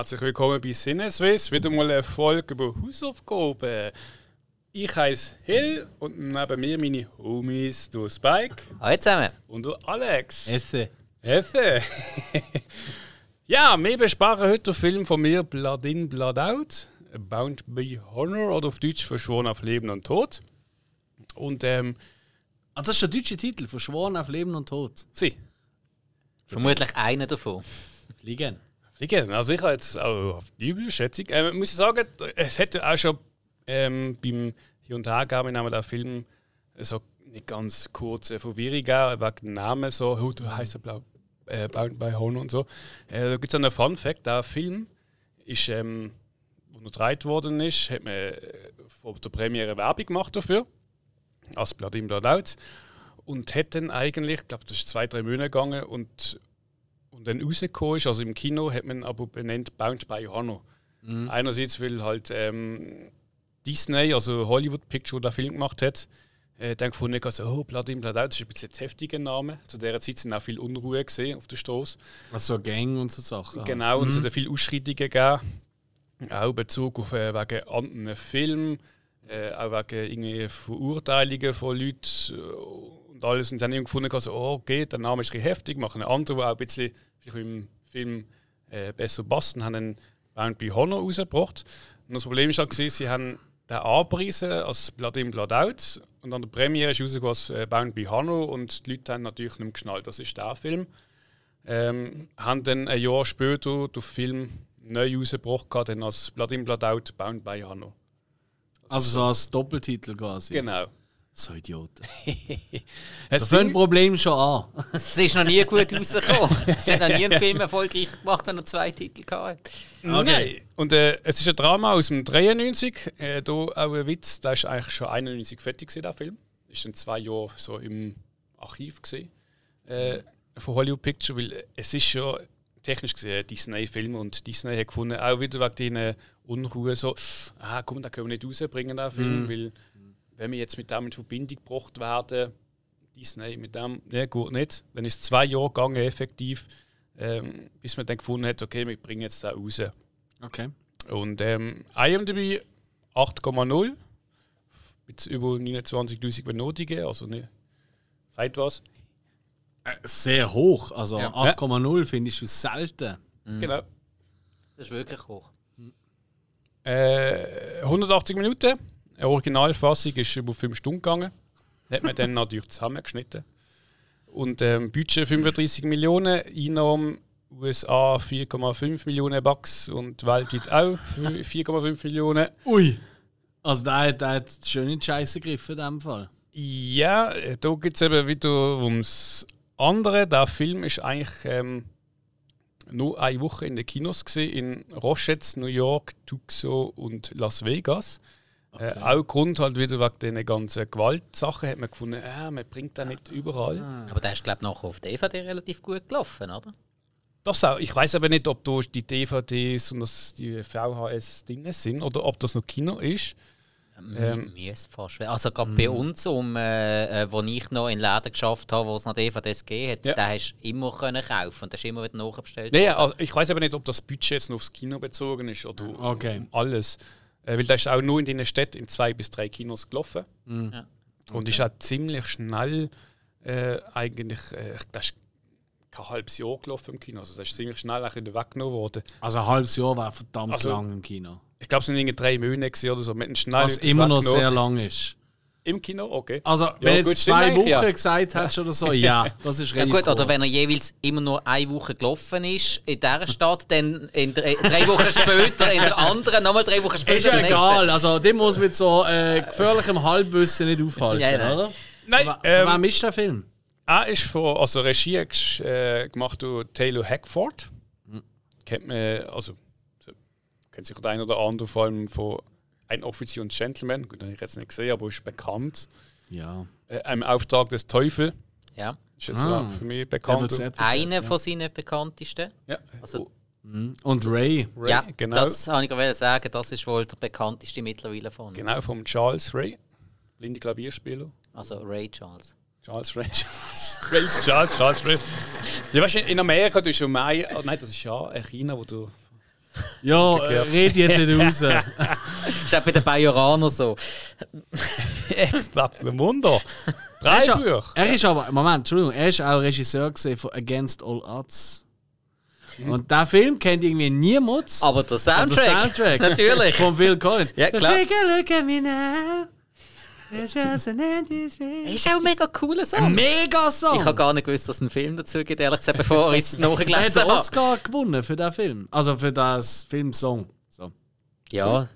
Herzlich willkommen bei Sinneswiss. Wieder mal eine Folge über Hausaufgaben. Ich heiße Hill und neben mir meine Homies, du Spike Hallo zusammen. und du Alex. Esse. Effe. ja, wir besprechen heute den Film von mir Blood In, Blood Out. Bound by Honor oder auf Deutsch Verschworen auf Leben und Tod. Und ähm, Ah, das ist der deutsche Titel, Verschworen auf Leben und Tod. sie, Vermutlich einer davon. Fliegen. Fliegen. Also ich habe jetzt auch auf die Übelschätzung. Ähm, muss ich sagen, es hätte auch schon ähm, beim Hier und Her gegeben, haben wir den Film so nicht ganz kurze Verwirrung gegeben, wegen dem Namen so, oh, du heißt ja blau, äh, by Honor und so. Äh, da gibt es einen Fun Fact, der Film ist, ähm, wo gedreht worden ist, hat man äh, vor der Premiere Werbung gemacht dafür, als Blood in Blood Out. Und hat dann eigentlich, ich glaube, das ist zwei, drei Monate gegangen und und dann rausgekommen ist, also im Kino, hat man aber benannt Bound by Honor. Einerseits, weil halt ähm, Disney, also Hollywood Picture, der Film gemacht hat, äh, dann gefunden hat, also, oh, Blood in Blood Out, das ist ein bisschen ein heftiger Name. Zu dieser Zeit sind auch viel Unruhe gesehen auf der Straße. Also Gang und so Sachen. Genau, und es hat viele Ausschreitungen gegeben. Auch in Bezug auf äh, wegen anderen Filmen, äh, auch wegen irgendwie Verurteilungen von Leuten äh, und alles. Und dann haben gefunden, also, oh, okay, der Name ist ein heftig, machen einen anderen, der auch ein bisschen im Film äh, besser passt und haben einen Bound by Honor rausgebracht. Und das Problem war, gewesen, sie haben den angepriesen als Blood in, Blood Out. Und an der Premiere ist rausgekommen als äh, Bound by Honor und die Leute haben natürlich nicht mehr geschnallt, das ist der Film ähm, haben dann ein Jahr später den Film neu rausgebracht, dann als Blood in Blood Out, Bound by Hanno. Also so als Doppeltitel quasi. Genau. So Idioten. Es Da fängt ein Problem schon an. Es ist noch nie gut rausgekommen. Sie haben noch nie einen Film erfolgreich gemacht, wenn er zwei Titel hatte. Nein. Und äh, es ist ein Drama aus dem 93. Äh, da auch ein Witz, der ist eigentlich schon 91 fertig gewesen, der Film. Ist dann zwei Jahre so im Archiv gesehen äh, von Hollywood Picture, weil es ist schon technisch gesehen ein Disney-Film und Disney hat gefunden, auch wieder wegen diesen Unruhe so, ah komm, da können wir nicht rausbringen, den Film, weil wenn wir jetzt mit dem in Verbindung gebracht werden, Disney mit dem, ne, gut nicht. Dann ist es zwei Jahre gegangen, effektiv, ähm, bis man dann gefunden hat, okay, wir bringen jetzt da raus. Okay. Und ähm, IMDb 8,0 mit über 29.000 Benotungen, also ne, sagt was. Äh, Sehr hoch. Also Ja. 8,0 findest du selten. Genau. Das ist wirklich hoch. Äh, 180 Minuten. Eine Originalfassung ist über 5 Stunden gegangen. Hat man dann natürlich zusammengeschnitten. Und ähm, Budget 35 Millionen, Einnahmen USA 4,5 Millionen Bucks und weltweit auch 4,5 Millionen. Ui. Also der, hat- der hat schön in die Scheiße gegriffen in dem Fall. Ja, da geht es eben wieder ums andere. Der Film ist eigentlich ähm, nur eine Woche in den Kinos gesehen in Rochette, New York, Tucson und Las Vegas. Äh, auch Grund halt wieder wegen diesen ganzen Gewaltsachen hat man gefunden, äh, man bringt den nicht überall. Aber der ist, glaube ich, nachher auf DVD relativ gut gelaufen, oder? Das auch. Ich weiß aber nicht, ob da die DVDs und das, die VHS drin sind oder ob das noch Kino ist. Ähm, Mir ist fast schwer. Also gerade bei uns, um, äh, äh, wo ich noch in Läden geschafft habe, wo es noch DVDs gegeben hat, Ja. den hast du immer können kaufen und der ist immer wieder nachbestellt. Nee, also ich weiß aber nicht, ob das Budget jetzt nur aufs Kino bezogen ist oder Okay. um alles. Äh, weil der ist auch nur in diesen Städten in zwei bis drei Kinos gelaufen. Ja. Und ist auch ziemlich schnell äh, eigentlich, äh, das ist kein halbes Jahr gelaufen im Kino. Also das ist ziemlich schnell auch wieder weggenommen worden. Also ein halbes Jahr war verdammt Also- lang im Kino. Ich glaube, es sind irgendwie drei Monate oder so. Mit einem schnell Was immer noch sehr lang ist. Im Kino, okay. Also, wenn Ja, jetzt gut, stimmt zwei Wochen ja. gesagt hättest oder so, ja, das ist Ja relativ gut, oder wenn er kurz. jeweils immer nur eine Woche gelaufen ist in dieser Stadt, dann in drei, drei Wochen später in der anderen, nochmal drei Wochen später Ist ja egal, also dem muss mit so äh, gefährlichem Halbwissen nicht aufhalten, Ja, nein. oder? Nein, Von ähm, wem ist der Film? Er ist von, also Regie äh, gemacht durch Taylor Hackford. Kennt man, also, so, kennt sich der ein oder andere vor allem von Ein Offizier und Gentleman. Gut, habe ich jetzt nicht gesehen, aber ist bekannt. Ja. Äh, Im Auftrag des Teufel Ja. ist jetzt Ah. auch für mich bekannt. Einer verkehrt, von seinen bekanntesten. Ja, Also- ja. Und Ray. Ray, ja, genau. das habe ich gerade sagen, das ist wohl der bekannteste mittlerweile von. Genau, vom Charles Ray, blinde Klavierspieler. Also Ray Charles. Charles Ray. Charles Ray, Charles, Charles Ray. Ja, weißt du, in Amerika du schon mehr. Oh, nein, das ist ja in China, wo du Ja, Umgekehrt. red jetzt nicht raus. Ist auch bei den Bajoranern so. Bleibt ein Wunder. Er Drei ist, Bücher. er ist aber, Moment, Entschuldigung, er ist auch Regisseur von Against All Odds. Und der Film kennt irgendwie niemand. Aber der Und Soundtrack. der Soundtrack. Natürlich. Von Phil Collins. Ja, klar. Take a look at me now. It's just an empty space. Ist auch ein mega cooler Song. Mega Song! Ich habe gar nicht gewusst, dass es einen Film dazu gibt, ehrlich gesagt, bevor ich es er hat nachgelesen den habe. Oscar gewonnen für den Film. Also für das Filmsong. So. Ja,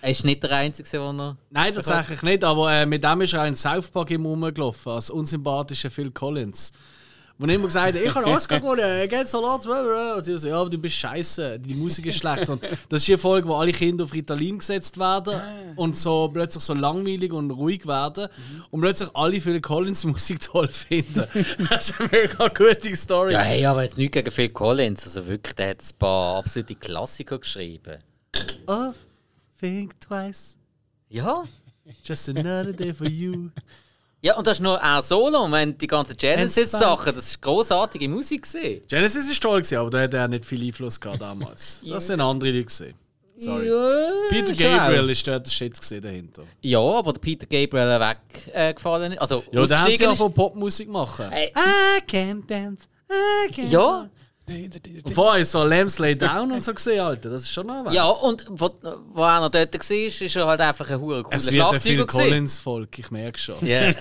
er ist nicht der Einzige, der noch. Nein, tatsächlich nicht, aber äh, mit dem ist er in South Park im rumgelaufen, als unsympathischer Phil Collins. Wo er immer gesagt hat, ich habe einen Oscar gewonnen, so los, und sie so, ja, aber du bist scheiße, die Musik ist schlecht. Und das ist die Folge, wo alle Kinder auf Ritalin gesetzt werden und so plötzlich so langweilig und ruhig werden und plötzlich alle Phil Collins Musik toll finden. Das ist eine mega gute Story. Ja, hey, aber jetzt nichts gegen Phil Collins. Also wirklich, der hat ein paar absolute Klassiker geschrieben. Oh, think twice, Ja. just another day for you. Ja, und das ist nur ein Solo. Und wenn die ganzen Genesis-Sachen, das ist großartige Musik gesehen. Genesis ist toll, gewesen, aber da hat er nicht viel Einfluss gehabt damals. Das sind andere Leute. Gewesen. Sorry. Ja, Peter Gabriel auch. ist dort der Shit gewesen dahinter. Ja, aber der Peter Gabriel weggefallen ist. Also, Ja, da haben sie ja von Popmusik machen. Ey. I can't dance. I can't Ja, Und vorher ist so Lambs Lay Down und so gesehen, Alter. Das ist schon noch was. ja, und wo, wo er noch dort war, ist er halt einfach ein hure cooler es wird ein Phil Schlagzeuger. Collins-Volk, ich merke schon. Ja.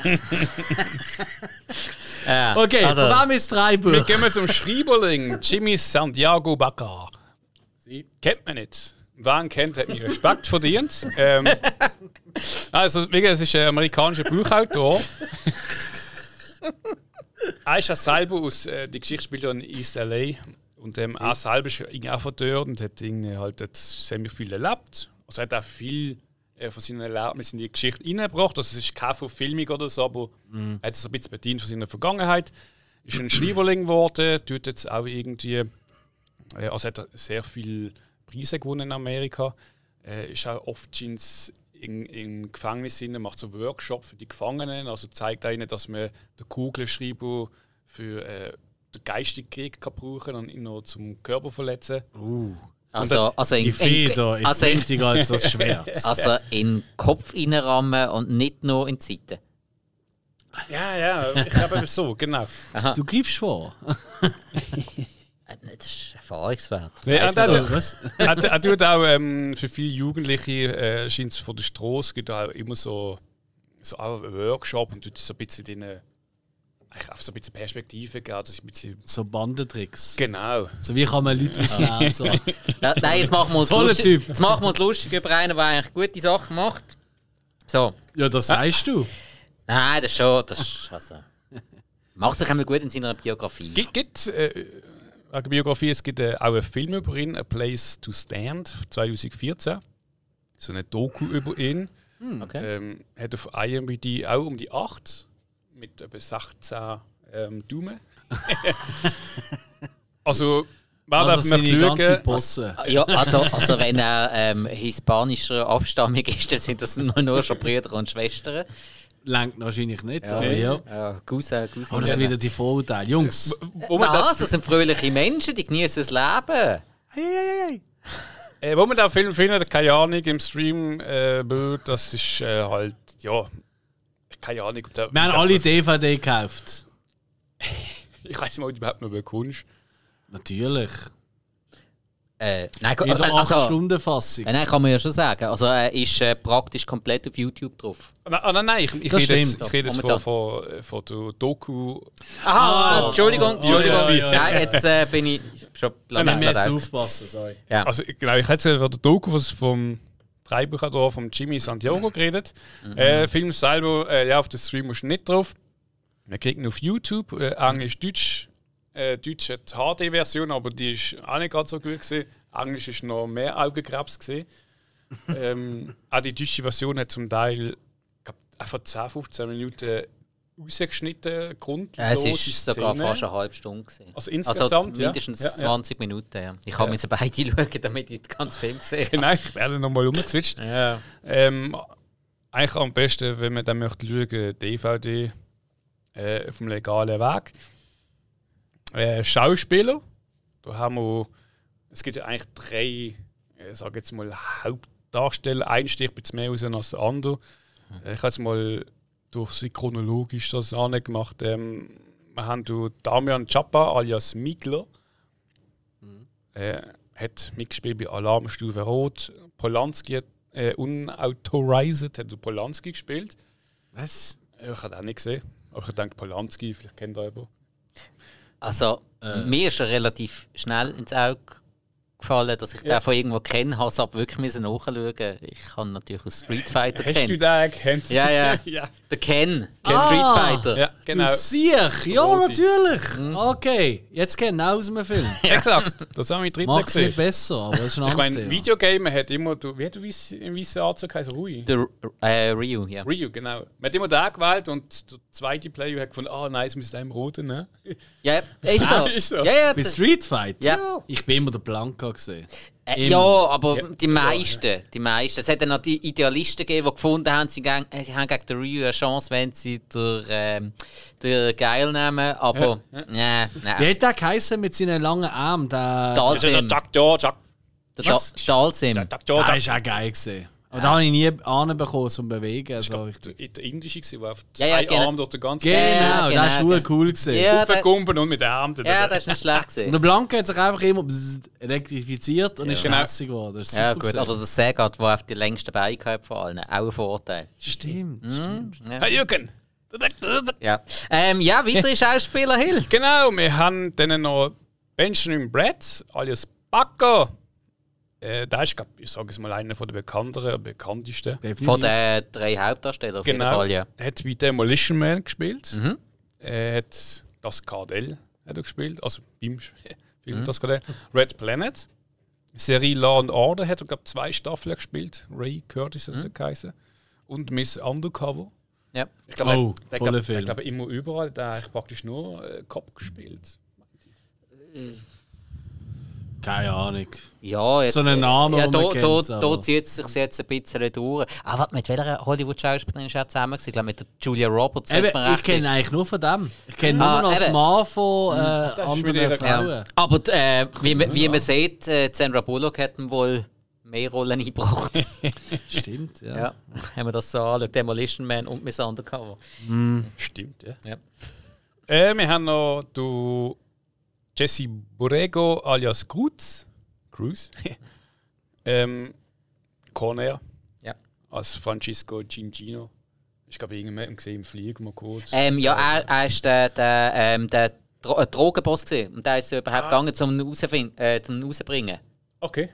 ja. Okay, also, von wem ist drei Wir Buch? gehen zum Schreiberling, Jimmy Santiago Baca. Kennt man nicht. Wer ihn kennt, hat mir Respekt verdient. Ähm, also, wie gesagt, es ist ein amerikanischer Buchautor. er ist ja selber aus, äh, die Geschichte spielt ja in East LA. Und ähm, er selber ist irgendwie auch von dort und hat irgendwie halt ziemlich viel erlebt. Also er hat auch viel äh, von seinen Erlebnissen in die Geschichte reingebracht. Also es ist keine Verfilmung oder so, aber er hat es ein bisschen bedient von seiner Vergangenheit. Ist ein Schreiberling geworden, tut jetzt auch irgendwie, äh, also hat er sehr viele Preise gewonnen in Amerika. Äh, ist auch oft ins in, in Gefängnis rein, macht so Workshops für die Gefangenen, also zeigt ihnen, dass man den Kugelschreiber für äh, den geistigen Krieg kann brauchen und ihn noch zum Körper verletzen. also, also in, Die Feder in, ist also in, wichtiger als das Schwert. also in den Kopf reinrammen und nicht nur in die Seite. Ja, ja, ich glaube so, genau. Du greifst vor. Äh, Das ist erfahrungswert. Nee, Weiss er, er, er, er tut auch ähm, für viele Jugendliche, äh, scheint es von der Straße, gibt auch immer so, so auch einen Workshop und tut so ein bisschen eigentlich auf so ein bisschen Perspektive geben. ein bisschen, So Bandentricks. genau. So wie kann man Leute ausnehmen? So. Ja, nein, jetzt machen wir uns Toller lustig, Typ. Jetzt machen wir uns lustig über einen, der eigentlich gute Sachen macht. So. Ja, das sagst du. Nein, das ist schon. Das ist, also, macht sich einmal gut in seiner Biografie. Gibt, gibt äh, wegen Biografie, es gibt äh, auch einen Film über ihn, A Place to Stand, 2014. So eine Doku über ihn. Okay. Ähm, hat auf IMDb auch um die 8 mit etwa 16 ähm, Daumen. also, wer Also darf ganze schauen? Bosse. Ja, also, also wenn er ähm, hispanischer Abstammung ist, dann sind das nur, nur schon Brüder und Schwestern. Lenkt wahrscheinlich nicht, aber ja. Ja, Cousin, Cousin. Aber das sind wieder die Vorurteile. Jungs. Wo man das, Das sind fröhliche Menschen, die genießen das Leben. Hey, hey, hey. äh, wo man den Film findet, keine Ahnung, im Stream, äh, das ist äh, halt, ja, keine Ahnung. Ob der, Wir haben alle DVD gekauft. Ich weiß nicht mal, ob du überhaupt noch bekommst. Natürlich. Äh, nein, In also, der also, 8-Stunden-Fassung. äh, nein, kann man ja schon sagen. Also er ist äh, praktisch komplett auf YouTube drauf. Nein, ah, nein, nein, ich, ich Das rede jetzt, ich rede jetzt von, von, von der Doku. Aha, Entschuldigung, Entschuldigung. ja, ja, ja. Nein, jetzt äh, bin ich schon Wir blöd. müssen aufpassen, sorry. Ja. Also, genau, ich hätte von der Doku was vom Dreibuchautor von Jimmy Santiago geredet. Äh, Film selber, äh, ja, auf den Stream musst du nicht drauf. Man kriegt ihn auf YouTube, äh, Englisch, Deutsch. Äh, Deutsch hat die HD-Version, aber die ist auch nicht gerade so gut gewesen. Englisch ist noch mehr Augenkrebs gesehen. ähm, auch die deutsche Version hat zum Teil glaub, einfach 10, 15 Minuten rausgeschnitten, grundlos. Es ist sogar fast eine halbe Stunde. Gewesen. Also insgesamt, ja. mindestens Ja, ja. 20 Minuten. Ja. Ich habe Ja. mir beide schauen, damit ich den ganzen Film sehe. Genau, ich werde nochmal umgezwitscht. Ja. Ähm, eigentlich am besten, wenn man dann möchte schauen, DVD äh, auf dem legalen Weg. Äh, Schauspieler, da haben wir es gibt ja eigentlich drei, ich sage jetzt mal, Hauptdarsteller. Ein sticht bisschen mehr raus als der andere. Äh, Ich habe jetzt mal durch sie chronologisch das angemacht. Ähm, wir haben du Damian Chapa alias Migler. Äh, hat mitgespielt bei Alarmstufe Rot. Polanski hat äh, Unauthorized, hat Polanski gespielt. Was? Ich habe auch nicht gesehen. Aber ich denke, Polanski, vielleicht kennt ihr jemanden. Also, mir ist er relativ schnell ins Auge gefallen, dass ich den von irgendwo kenne, habe es aber wirklich müssen nachschauen. Ich kann natürlich aus Street Fighter Hast du kennen. den erkannt? Ja, ja. ja. Der Ken, Ken Ah. Street Fighter. Ja, genau. Du siehst, ja, natürlich. Okay, jetzt genau aus dem Film. Exakt. Das haben wir drin Macht es nicht gesehen. besser, aber das ist ein Ich anderes meine, Thema. Videogame hat immer, du, wie hat du weiss- im weißen Anzug heißen? Rui? Der äh, Ryu, ja. Ryu, genau. Man hat immer den gewählt und der zweite Player hat gefunden, ah nein, es müsste einem roten nehmen. Ja, ist so. Ist so. Ja, ja, Bei das- Street Fight? Ja. Ich bin immer der Blanca gesehen. Äh, ja, aber Ja. die meisten, die meisten. Es hat dann noch die Idealisten gegeben, die gefunden haben, sie, gegen, äh, sie haben gegen den Ryu eine Chance, wenn sie den, ähm, den Geil nehmen. Aber, ja, Wie nein. hat der geheißen mit seinen langen Armen? Der, der Dalsim. Der Was? Da- Dalsim. Der Jack ist auch geil gesehen. Aber da habe ich nie Ahnung bekommen zum Bewegen. Ich Also richtig. der, der indische war, der auf Ja, zwei ja, genau. Armen durch den ganzen Genau, Ja, der ist genau. super cool gesehen. Ja, der, Aufgekumpelt und mit den Armen. ja, das ist nicht schlecht Und gesehen. der Blanca hat sich einfach immer elektrifiziert und ist Genau. hässlich geworden. Das Ja, gut. Oder der Segat, der auf die längsten Beine gehabt von allen. Auch ein Vorteil. Stimmt. Ja, Hey Jürgen! ja. Ähm, ja weitere Schauspieler, Hill. Genau, wir haben dann noch Benjamin Brett, alias Paco. Äh, der ist, glaub, ich sage es mal, einer der bekannteren, bekanntesten. Definitiv. Von den drei Hauptdarstellern auf jeden Genau. Fall, ja. Er hat bei Demolition Man gespielt. Mhm. Er hat das Kardell hat er gespielt, also beim Mhm. Film das Kardell. Red Planet. Serie Law and Order hat er, glaube zwei Staffeln gespielt. Ray Curtis Mhm. hat er geheißen. Und Miss Undercover. ja. Ich glaube, Oh, er, der, Film. der, glaub, immer überall, der hat praktisch nur äh, Cop gespielt. Keine Ahnung. Ja, jetzt, So einen Namen, ja, da, man da, kennt, da zieht es sich jetzt ein bisschen durch. Ah, warte, mit welcher Hollywood-Schauspielerin ist er zusammen? Ich glaube, mit der Julia Roberts, Eben, ich kenne eigentlich nur von dem. Ich kenne Ah, nur noch als eben. Mann von äh, das ist anderen Frauen. Ja. Aber äh, wie, man- wie man sieht, äh, Sandra Bullock hat ihm wohl mehr Rollen eingebracht. Stimmt, ja. ja, wenn man das so anschaut. Demolition Man und Miss Undercover. Stimmt, ja. Ja. Äh, wir haben noch du Jesse Borrego alias Cruz. Cruz. ähm, Corner Ja. als Francisco Gingino. Ich glaube, irgendjemand gesehen im Flieger mal kurz. Ähm, ja, er, er ist der, der, ähm, der Dro äh, Drogenboss gewesen. Und der ist überhaupt gegangen, zum ihn äh, zum ihn rauszubringen. Okay.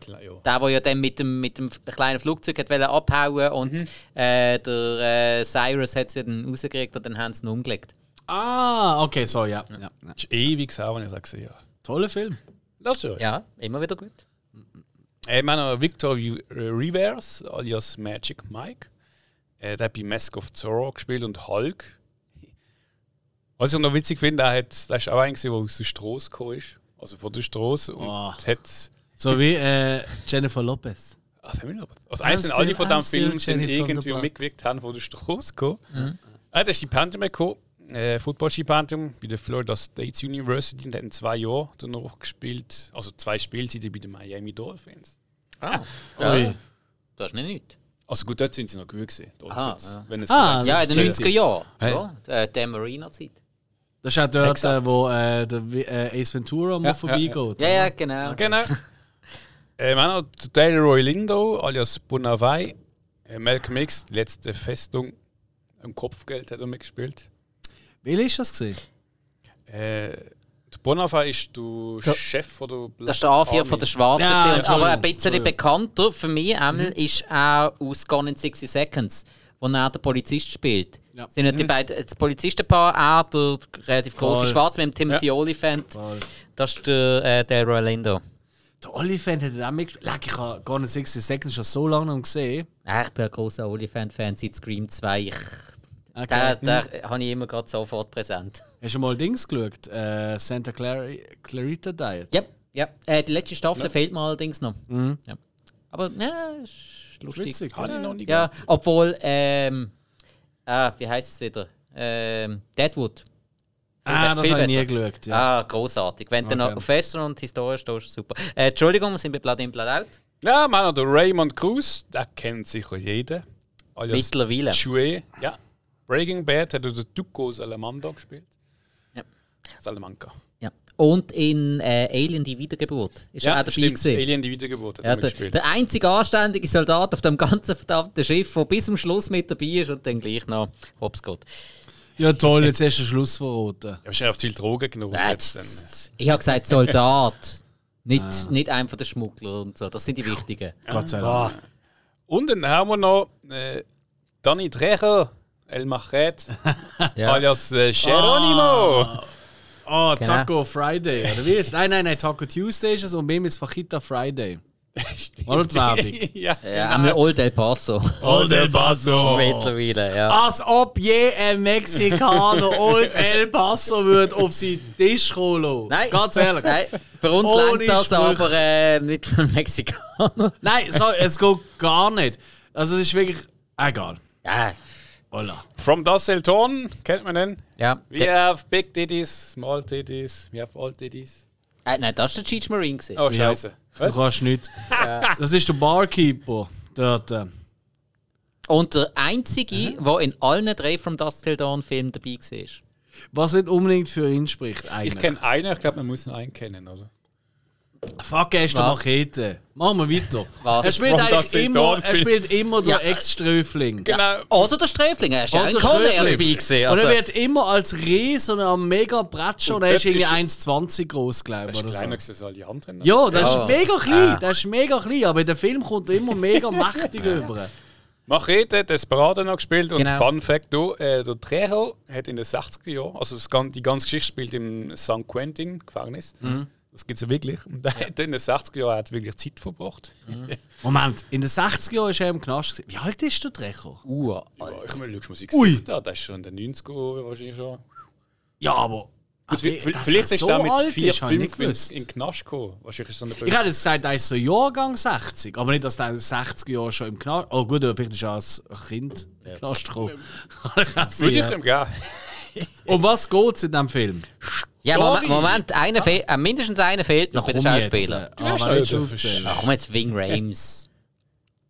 Klar, ja. Der, der ja dann mit dem, mit dem kleinen Flugzeug hat wollte abhauen und äh, der äh, Cyrus hat sie dann rausgekriegt und dann haben sie ihn umgelegt. Ah, okay, so, ja. ja. ja. Das ist ewig her, wenn ich das gesehen habe. Toller Film. Das ist ja. Ja, immer wieder gut. Äh, wir haben noch Victor Ri- Rivers alias Magic Mike. Äh, der hat bei Mask of Zorro gespielt und Hulk. Was ich noch witzig finde, der, hat, der ist auch einer, der aus der Straße gekommen ist. Also von der Straße. Und Oh. hat. So wie äh, Jennifer Lopez. Ach, noch- Also, eins sind I'm alle von diesem Film the irgendwie mitgewirkt haben von der Straße gekommen. Er hat ein Stipendium bekommen, äh, Football-Stipendium bei der Florida State University und hat in zwei Jahren danach gespielt, also zwei Spielzeiten bei den Miami Dolphins. Ah, Ui. ja. Das ist nicht nichts. Also gut, dort sind sie noch gut gewesen. Dolphins, Aha, ja. wenn es Ah, Ja, in den 90er Jahren. Hey. Ja, äh, der Marina-Zeit. Das ist auch dort, Exakt. äh, wo äh, der äh, Ace Ventura mal Ja, vorbeigeht. Ja, ja, genau. Genau. äh, wir haben noch den Delroy Lindo alias Bonavai. Äh, Malcolm X, die letzte Festung am Kopfgeld hat er mitgespielt. Welcher ist das gesehen? Äh, der Bonavai ist der Chef von der Das ist der A4 von der Schwarzen. Ja, gewesen. Aber ein bisschen bekannter für mich einmal ist auch aus Gone in 60 Seconds, wo er der Polizist spielt. Ja. Sind ja die beiden, das Polizistenpaar, er, der relativ große Voll. Schwarz mit dem Timothy Oliphant. Das ist der, äh, der Rolando. Der Olifant hat auch mitgespielt. Leck, ich habe gar nicht 60 Seconds schon so lange gesehen. Ja, ich bin ein großer Oliphant-Fan seit Scream 2. Ich, Okay. den den habe ich immer gerade sofort präsent. Hast du mal Dings geschaut? Äh, Santa Clara Clarita Diet? Ja, ja. Äh, die letzte Staffel fehlt mir allerdings noch. Ja. Aber ja, ist lustig. Witzig. Habe ich noch nie Ja, obwohl, ähm, ah, wie heißt es wieder? Ähm, Deadwood. Ah, das habe ich nie geschaut. Ja. Ah, großartig. Wenn du Okay. noch auf Western und Historie stehst, super. Äh, Entschuldigung, wir sind bei Blood in Blood Out. Ja, wir haben noch den Raymond Cruz, den kennt sicher jeder. Alias Mittlerweile. Chue, ja. Breaking Bad hat er den Tuco Salamanca gespielt. Ja. Salamanca. Ja. Und in äh, Alien die Wiedergeburt ist er auch dabei stimmt. gewesen. Alien die Wiedergeburt hat Ja, er der, gespielt. der einzige anständige Soldat auf dem ganzen verdammten Schiff, der bis zum Schluss mit dabei ist und dann gleich noch hops geht. ja, toll, jetzt hast du den Schluss verraten. Ja, wahrscheinlich auf viel Drogen genommen. Äh, jetzt dann. Ich habe gesagt Soldat, nicht, Ah. nicht einer von den Schmuggler und so. Das sind die wichtigen. Gott sei Dank. Und dann haben wir noch äh, Danny Trejo, El Machet, Ja. alias äh, Geronimo. Ah, Genau. Taco Friday, oder wie ist Nein, nein, nein, Taco Tuesday ist es und bei ihm ist Fajita Friday. Oder die Werbung? ja, Ja, einmal Old El Paso. Old El Paso. Mittlerweile, ja. Als ob je ein Mexikaner Old El Paso würde auf seinen Tisch kommen lassen. Nein. Ganz ehrlich. Nein, für uns Ohne langt das Sprüche. aber äh, nicht für einen Mexikaner. Nein, so, es geht gar nicht. Also es ist wirklich... Egal. Ja, Hola. From Dussel Ton, kennt man den? ja. We have big titties, small titties, we have all titties. Äh, nein, das war der Cheech Marine. gewesen. Oh, scheiße. Du Was? kannst nicht. Das ist der Barkeeper dort. äh. Und der einzige, der in allen drei From Dust Till Dawn Filmen dabei war. Was nicht unbedingt für ihn spricht Ich eigentlich. kenne einen, ich glaube, man muss ihn einen kennen, oder? Fuck, er ist der? Machete. Machen wir weiter. Was? Er spielt eigentlich immer, er spielt immer der Ja. Ex-Ströfling. Genau. Oder der Sträfling, er ist ja Oder ein Conner dabei gewesen. Und Also, er wird immer als Ries und ein mega Bratscher und, Und er ist irgendwie ist- 1,20 groß, glaube ich. Das ist kleiner so. als alle anderen. Ja, der Ja. ist mega klein. Der ist mega klein, aber in dem Film kommt er immer mega mächtig über. Machete, Desperado noch gespielt und Genau. Fun Fact hier, äh, der Trejo hat in den 60er Jahren, also das, die ganze Geschichte spielt im San Quentin Gefängnis. Mhm. Das gibt es ja wirklich. Und der hat in den 60er Jahren hat wirklich Zeit verbracht. Moment, in den 60er Jahren ist er im Knast. gewesen. Wie alt ist der Drecher? uh, Ja, ich meine, schau mal, Musik Ui. da, das ist schon in den 90er Jahren wahrscheinlich schon. Ja, aber. Gut, vi- wie- dass vielleicht er ist so er mit alt 4, ist, hab ich nicht 5 in, den Knast gekommen. Wahrscheinlich ist so eine Ich hätte jetzt gesagt, er ist so Jahrgang 60. Aber nicht, dass er in den 60er Jahren schon im Knast. Oh, gut, aber vielleicht ist er als Kind im Knast gekommen. Kann ich auch Würde ich sehen. ihm geben. Um was geht es in diesem Film? Ja, Story. Moment, Moment einer fehl, äh, mindestens einer fehlt noch bei den jetzt, Schauspielern. äh, Du ah, hast wer willst ja du komm jetzt, Wing Rames.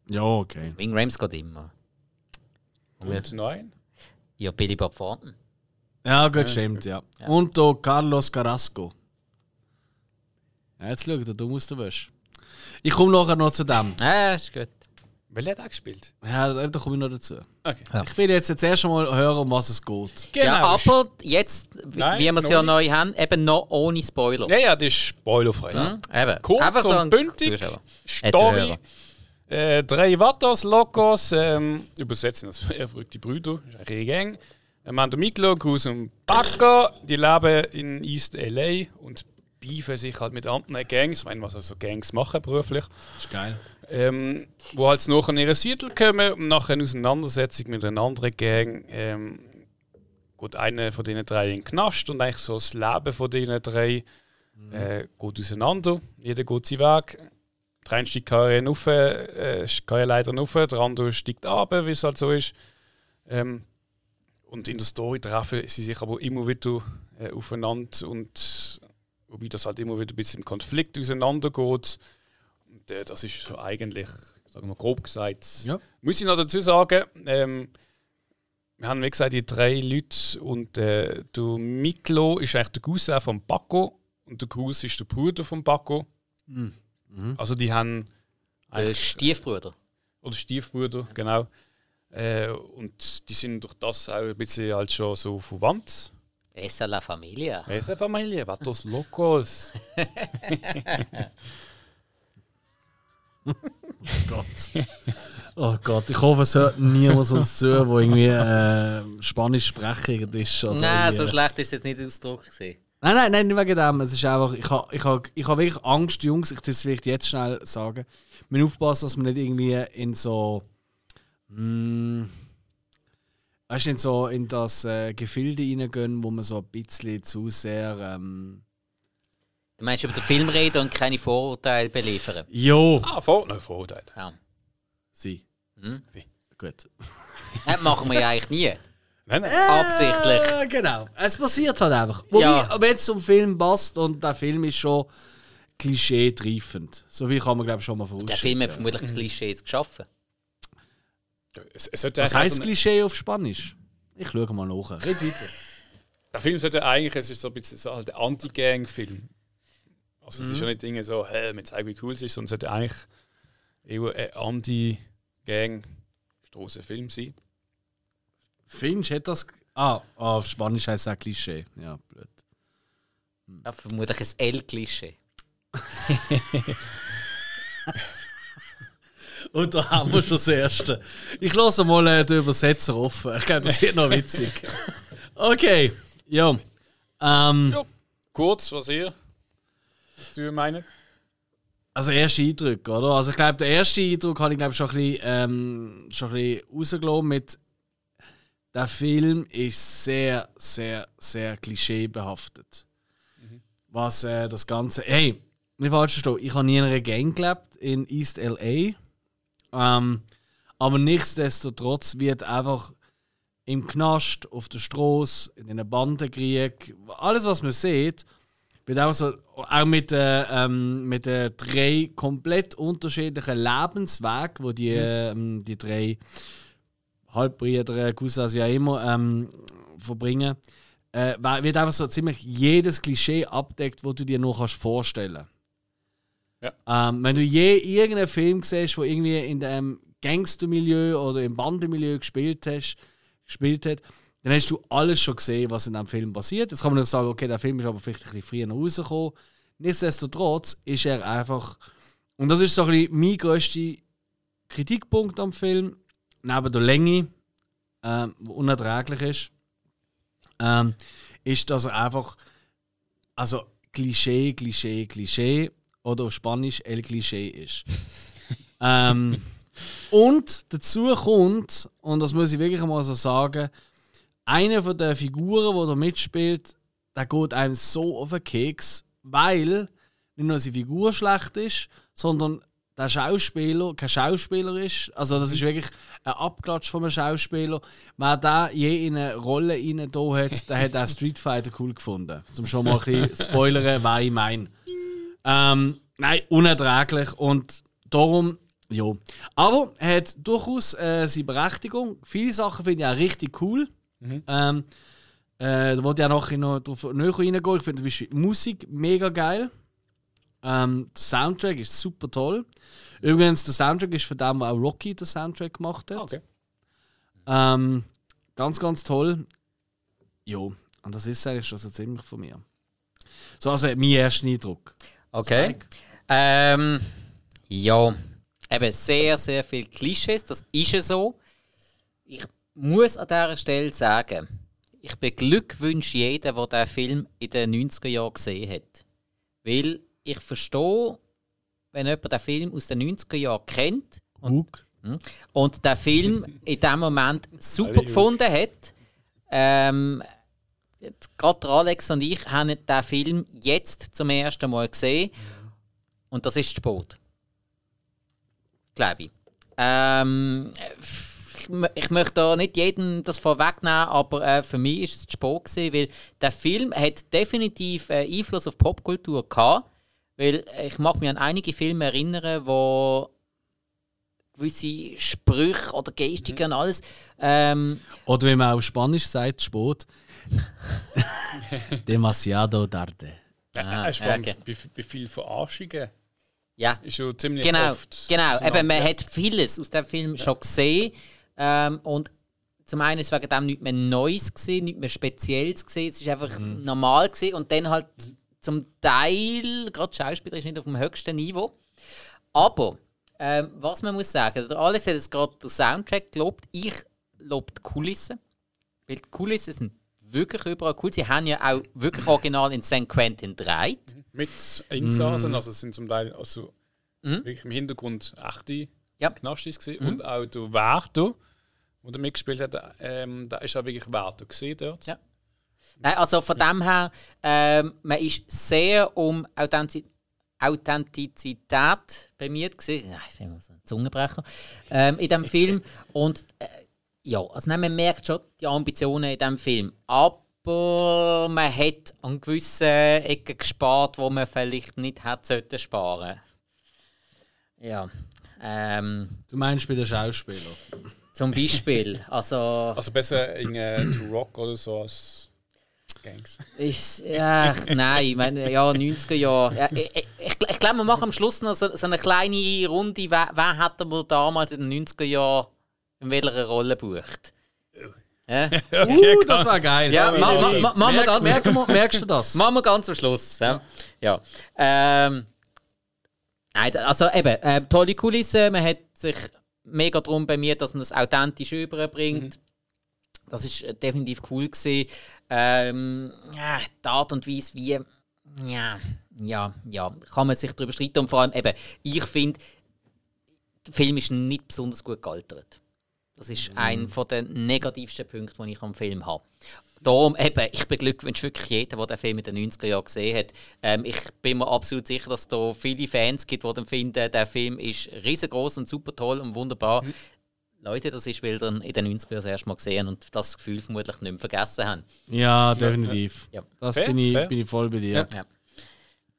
Ja, okay. Wing Rames geht immer. Und nein. Ja, Billy Bob Thornton. Ja, gut, stimmt, ja. Und der Carlos Carrasco. Ja, jetzt schau, dumm aus der Wäsche. Ich komme nachher noch zu dem. Ja, ist gut. Wer hat auch gespielt? Ja, da komme ich noch dazu. Okay. Ich will jetzt das erste Mal hören, um was es geht. Ja, aber jetzt, wie Nein, wie wir es noch ja nicht. neu haben, eben noch ohne Spoiler. Ja, ja, das ist spoilerfrei. Hm? Eben. Kurz Einfach so und ein bündig. Story. Äh, drei Vatos, Locos, ähm, übersetzen das verrückte Brüder, ist eine Gang. Wir haben den Miklo, Cruz und Paco, die leben in East LA und beefen sich halt mit anderen Gangs, ich meine, was also Gangs machen beruflich, ist geil. Ähm, wo halt nachher in ihre Siedel kommen und nachher eine Auseinandersetzung mit einer anderen Gang ähm, geht einer von diesen drei in den Knast und eigentlich so das Leben von diesen drei äh, geht auseinander. Jeder geht seinen Weg. Der eine steigt keine rauf, äh, keine Leiter rauf, der andere steigt ab, wie es halt so ist. Ähm, und in der Story treffen sie sich aber immer wieder äh, aufeinander und wobei das halt immer wieder ein bisschen im Konflikt auseinandergeht. Und äh, das ist so eigentlich, sagen wir grob gesagt, Ja. muss ich noch dazu sagen, ähm, wir haben wie gesagt die drei Leute und äh, der Miklo ist eigentlich der Cousin von Paco und der Cruz ist der Bruder von Paco. Also die haben Der eigentlich- Stiefbruder. oder Stiefbruder, genau. Äh, und die sind durch das auch ein bisschen halt schon so verwandt. Esa la Familia. Esa Familie, Vatos Locos. Gott. Oh Gott, ich hoffe, es hört niemand uns zu, der irgendwie äh, Spanisch sprechend ist. Oder Nein, so schlecht ist es jetzt nicht Ausdruck. gewesen. Nein, nein, nein, nicht wegen dem. Es ist einfach, ich habe ich ha, ich ha wirklich Angst, Jungs, ich muss es vielleicht jetzt schnell sagen. Wir müssen aufpassen, dass wir nicht irgendwie in so. Mm, weißt du, in so in das äh, Gefilde reingehen, wo man so ein bisschen zu sehr. Ähm, Du meinst über den Film reden und keine Vorurteile beliefern. jo! Ah, vor, nein, Vorurteil. Ja. Sie. Hm? Gut. Das machen wir ja eigentlich nie. Nein, nein. Absichtlich. Äh, genau. Es passiert halt einfach. Wobei, Ja. wenn es zum Film passt und der Film ist schon klischee-triefend. So viel kann man, glaube ich, schon mal Der vorausschicken. Film hat vermutlich Klischees geschaffen. Es, es Was heisst so ein- Klischee auf Spanisch? Ich schaue mal nach. Red weiter. Der Film sollte eigentlich, es ist so ein bisschen so halt ein Anti-Gang-Film. Also es ist ja nicht Dinge so, hä, wir zeigen, wie cool es ist, sondern es sollte eigentlich eher ein Anti-Gang-Straßenfilm sein. Finch hat das. Ah, ah, auf Spanisch heißt es auch Klischee. Ja, blöd. Ja, vermutlich ein L-Klischee. Und da haben wir schon das Erste. Ich lasse mal äh, den Übersetzer offen. Ich glaube, das wird noch witzig. Okay, ja. Ähm, Ja. Kurz, was ihr dazu meint? Also erste Eindrücke, oder? Also ich glaube, der erste Eindruck habe ich glaube schon ein bisschen, ähm, schon ein bisschen mit der Film ist sehr, sehr, sehr klischeebehaftet. Was äh, das Ganze... Hey, nicht falsch verstehen, ich habe nie in einer Gang gelebt, in East L.A. Ähm, aber nichtsdestotrotz wird einfach im Knast, auf der Straße, in einem Bandenkrieg, alles was man sieht, wird auch so, auch mit, äh, ähm, mit den drei komplett unterschiedlichen Lebenswegen, wo die, ähm, die drei Halbbrüder, Cousins, wie auch immer, ähm, verbringen, äh, wird einfach so ziemlich jedes Klischee abdeckt, wo du dir nur kannst vorstellen. Ähm, Wenn du je irgendeinen Film siehst, wo irgendwie in dem Gangstermilieu oder im Bandenmilieu gespielt, hast, gespielt hat, dann hast du alles schon gesehen, was in dem Film passiert. Jetzt kann man noch sagen, okay, der Film ist aber vielleicht ein bisschen früher noch rausgekommen. Nichtsdestotrotz ist er einfach. Und das ist so ein bisschen mein grösster Kritikpunkt am Film, neben der Länge, ähm, die unerträglich ist, ähm, ist, dass er einfach. Also Klischee, Klischee, Klischee oder auf Spanisch El Klischee ist. ähm, und dazu kommt, und das muss ich wirklich mal so sagen, eine von der Figuren, die da mitspielt, der geht einem so auf den Keks, weil nicht nur seine Figur schlecht ist, sondern der Schauspieler kein Schauspieler ist. Also das ist wirklich ein Abklatsch von einem Schauspieler. Wer da je in eine Rolle rein da hat, der hat auch Street Fighter cool gefunden. Zum schon mal ein bisschen spoilern, was ich meine. Ähm, nein, unerträglich und darum, ja. Aber er hat durchaus äh, seine Berechtigung. Viele Sachen finde ich auch richtig cool. Ähm, äh, da wollte ich auch nachher noch drauf näher reingehen. Ich finde zum Beispiel die Musik mega geil. Ähm, der Soundtrack ist super toll. Übrigens, der Soundtrack ist von dem, der auch Rocky den Soundtrack gemacht hat. Okay. Ähm, ganz, ganz toll. Jo, und das ist eigentlich schon so ziemlich von mir. So, also mein erster Eindruck. Okay. Ähm, ja, eben sehr, sehr viele Klischees, das ist ja so. Ich muss an dieser Stelle sagen, ich beglückwünsche jeden, der diesen Film in den 90er Jahren gesehen hat. Weil ich verstehe, wenn jemand den Film aus den 90er Jahren kennt Hook. und den Film in dem Moment super gefunden hat. Ähm, Gerade Alex und ich haben den Film jetzt zum ersten Mal gesehen. Und das ist Sport. Glaube ich. Ähm, ich, mö- ich möchte da nicht jedem das vorwegnehmen, aber äh, für mich ist es Sport gewesen, weil der Film hat definitiv äh, Einfluss auf Popkultur gehabt. Weil äh, ich mag mich an einige Filme erinnern, wo gewisse Sprüche oder Gestiken und alles. Ähm, Oder wie man auf Spanisch sagt, Sport. Demasiado tarde. Ja, vor ja, okay. bei, bei vielen Verarschungen ja, ist schon ziemlich genau, oft. genau. Eben, man hat vieles aus dem Film schon gesehen. Ähm, und zum einen ist wegen dem nichts mehr Neues gesehen, nichts mehr Spezielles gesehen. Es ist einfach normal gesehen und dann halt zum Teil, gerade Schauspieler ist nicht auf dem höchsten Niveau. Aber ähm, was man muss sagen, der Alex hat jetzt gerade den Soundtrack gelobt. Ich lobe die Kulissen. Weil die Kulissen sind wirklich überall cool. Sie haben ja auch wirklich original in St. Quentin gedreht. Mit Insassen, also es sind zum Teil also Mhm. wirklich im Hintergrund echte Ja. Knastis gewesen. Und auch der Werto, der mitgespielt hat, ähm, da ist auch wirklich Werto gesehen dort. Ja. Nein, also von dem her, ähm, man ist sehr um Authentiz Authentizität bemüht gewesen. Nein, ich bin so ein Zungenbrecher. Ähm, in dem Film. Und äh, ja, also nein, man merkt schon die Ambitionen in diesem Film. Aber man hat an gewissen Ecken gespart, wo man vielleicht nicht hätte sparen Ja. Ähm, Du meinst bei den Schauspielern? zum Beispiel. Also, Also besser in äh, To Rock oder so als Gangs. ist, ja, ich- nein, ich meine, ja, 90er Jahre. Ja, ich ich, ich, ich glaube, wir machen am Schluss noch so, so eine kleine Runde. Wer, wer hat wohl damals in den 90er Jahren in welcher Rolle gebucht? Ja? Uh, das war geil. Ja, ma- ma- ma- wir Merk, ganz- wir- merkst du das? Machen wir ganz am Schluss. Ja. ja. Ähm, nein, also eben, äh, tolle Kulisse. Man hat sich mega darum bemüht, dass man es authentisch überbringt. Das ist äh, definitiv cool gewesen. Ähm, ja, die Art und Weise, wie. Ja, ja, ja, kann man sich darüber streiten. Und vor allem eben, ich finde, der Film ist nicht besonders gut gealtert. Das ist ein von den negativsten Punkten, die ich am Film habe. Darum eben, ich beglückwünsche wirklich jeden, der den Film in den 90er Jahren gesehen hat. Ähm, ich bin mir absolut sicher, dass es da viele Fans gibt, die dann finden, der Film ist riesengroß und super toll und wunderbar. Leute, das ist, weil ihn in den 90er Jahren das erste Mal gesehen und das Gefühl vermutlich nicht mehr vergessen haben. Ja, definitiv. Ja. Das Fair, bin ich, fair. bin ich voll bei dir. Ja.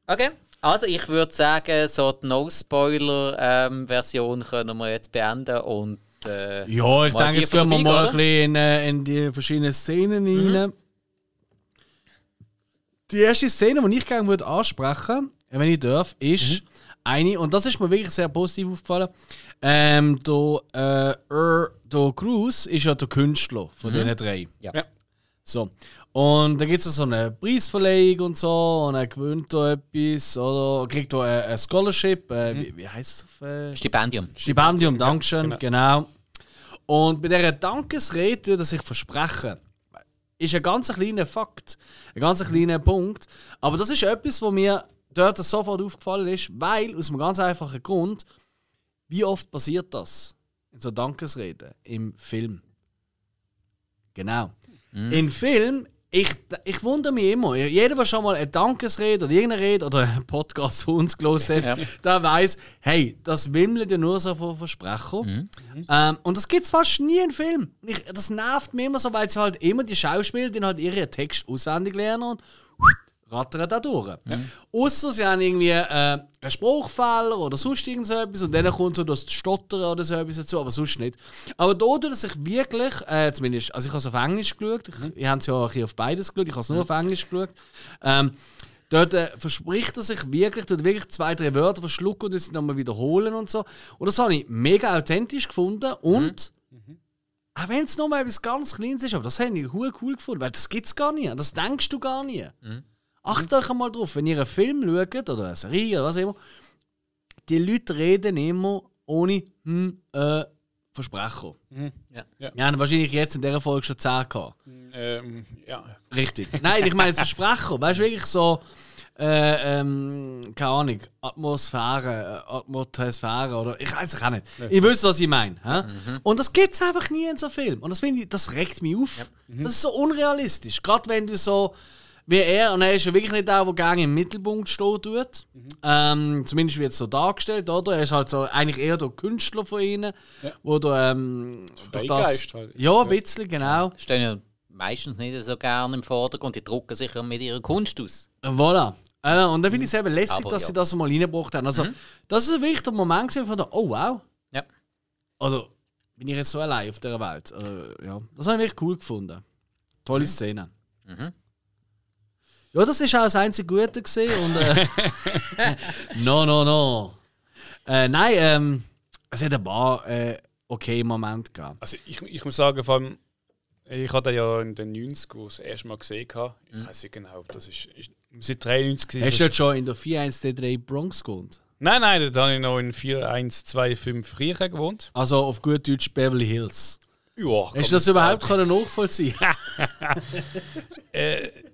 Okay, also ich würde sagen, so die No-Spoiler-Version können wir jetzt beenden und äh, Ja, ich denke, jetzt gehen wir mal ein bisschen in, äh, in die verschiedenen Szenen rein. Die erste Szene, die ich gerne würde ansprechen wenn ich darf, ist eine, und das ist mir wirklich sehr positiv aufgefallen. Ähm, der, äh, er, der Cruz ist ja der Künstler von diesen drei. ja. Ja. So. Und da gibt es so eine Preisverleihung und so, und er gewinnt da etwas, oder kriegt da ein, ein Scholarship, äh, wie, wie heißt es auf äh, Stipendium. Stipendium, Dankeschön, genau. Und bei dieser Dankesrede würde er sich versprechen. Ist ein ganz kleiner Fakt, ein ganz kleiner Punkt. Aber das ist etwas, was mir dort sofort aufgefallen ist, weil, aus einem ganz einfachen Grund, wie oft passiert das in so Dankesreden im Film? Genau. Im Film, ich, ich wundere mich immer, jeder, der schon mal eine Dankesrede oder irgendeine Rede oder einen Podcast von uns gelesen hat, der weiß, hey, das wimmelt ja nur so von Versprechen. Ähm, und das gibt es fast nie im Film. Und Ich, das nervt mich immer so, weil sie halt immer die Schauspieler, die halt ihren Text auswendig lernen und rattern da durch. Ausser sie haben irgendwie äh, einen Spruchfehler oder sonst irgend so etwas und dann kommt so das Stottern oder so etwas dazu, aber sonst nicht. Aber da tut er sich wirklich, äh, zumindest, also ich habe es auf Englisch geschaut, ich, ich habe es ja auch auf beides geschaut, ich habe es nur auf Englisch geschaut. Ähm, Dort äh, verspricht er sich wirklich, tut wirklich zwei, drei Wörter verschlucken und das nochmal wiederholen und so. Und das habe ich mega authentisch gefunden und auch wenn es nochmal etwas ganz Kleines ist, aber das habe ich cool gefunden, weil das gibt es gar nie. Das denkst du gar nie. Achtet euch einmal drauf, wenn ihr einen Film schaut oder eine Serie oder was immer, die Leute reden immer ohne hm, äh, Versprechen. Ja. Wir haben wahrscheinlich jetzt in dieser Folge schon 10 gehabt. Ähm, ja. Richtig. Nein, ich meine das Versprechen. Weißt du, wirklich so, äh, ähm, keine Ahnung, Atmosphäre, äh, Atmosphäre oder ich weiß es auch nicht. Ich weiß, was ich meine. hä? Und das gibt es einfach nie in so Film. Und das finde ich, das regt mich auf. Das ist so unrealistisch. Gerade wenn du so, wie er, und er ist ja wirklich nicht der, der gerne im Mittelpunkt stehen tut. Ähm, zumindest wird es so dargestellt, oder? Er ist halt so eigentlich eher der Künstler von ihnen, wo du ähm, das, Freigeist halt. Ja, ein bisschen, genau. Stehen ja meistens nicht so gerne im Vordergrund, die drucken sich ja mit ihrer Kunst aus. Voilà. Äh, und dann finde ich es eben lässig, Aber dass ja. sie das mal reingebracht haben. Also, das ist wirklich der Moment von der, oh wow. Ja. Also, bin ich jetzt so allein auf dieser Welt. Also, ja, das habe ich wirklich cool gefunden. Tolle Szene. Ja, das ist auch das einzige Gute gesehen und äh, no, no, no. Äh, nein, ähm, es hat ein paar äh, okay Momente gehabt. Also ich, ich muss sagen, vor allem, ich hatte ja in den 90ern das erste Mal gesehen. Ich weiß nicht genau, das ist, ist seit 93 gewesen. Hast du dort schon in der 41D3 Bronx gewohnt? Nein, nein, da habe ich noch in 4125 früher gewohnt. Also auf gut Deutsch Beverly Hills. Ja, Hast du das überhaupt können nachvollziehen?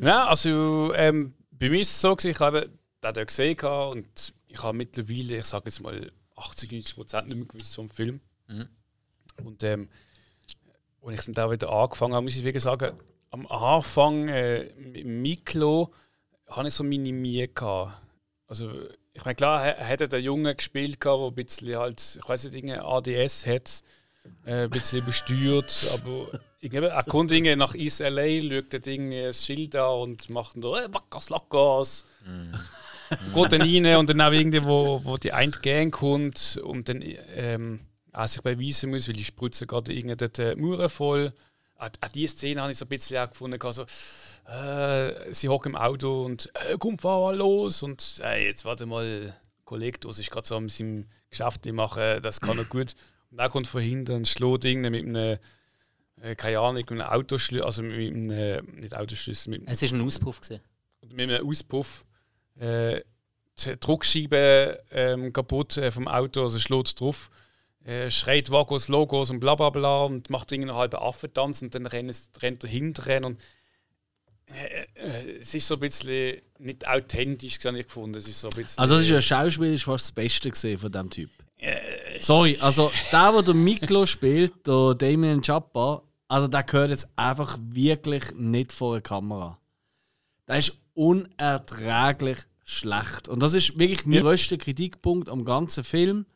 Ja, also ähm, bei mir ist es so, gewesen, ich habe den dort gesehen und ich habe mittlerweile, ich sage jetzt mal 80, 90 Prozent nicht mehr gewusst vom Film. Und ähm, als ich dann da wieder angefangen habe, muss ich wirklich sagen, am Anfang äh, mit Miklo habe ich so meine Mühe gehabt. Also ich meine, klar, er er hat ja den Jungen gespielt, gehabt, der ein bisschen halt, ich weiß nicht, Dinge ADS hat. äh, ein bisschen besteuert, aber kommt irgendwie nach East LA, schaut das Ding ein Schild an und macht dann, äh, Wackers Lackers. Geht dann rein und dann auch irgendwie, wo, wo die eine Gang kommt und dann ähm, auch sich beweisen muss, weil die Spritze gerade irgendwie dort äh, Mauern voll. Auch, auch diese Szene habe ich so ein bisschen auch gefunden, also, äh, sie hocken im Auto und äh, komm, fahr mal los und äh, jetzt warte mal, Kollege, du ist gerade so an seinem Geschäft machen, das kann er gut. Und dann kommt von hinten ein Schloding mit einem, äh, keine Ahnung, mit einem Autoschlüssel, also mit einem, äh, nicht Autoschlüssel, mit, Es war ein Auspuff. Gewesen. mit einem Auspuff. Äh, die Druckscheibe ähm, kaputt äh, vom Auto, also schlägt drauf. Äh, schreit Vagos, Logos und bla bla bla und macht irgendeinen halben Affentanz und dann rennt, es- rennt er hinterher und es ist so ein bisschen nicht authentisch, habe ich gefunden. Es ist so ein bisschen, Also, das ist ein Schauspiel, ist fast das Beste gesehen von diesem Typ. Sorry, also der, der der Miklo spielt, der Damien Chapa, also der gehört jetzt einfach wirklich nicht vor der Kamera. Der ist unerträglich schlecht. Und das ist wirklich mein Ja. größter Kritikpunkt am ganzen Film.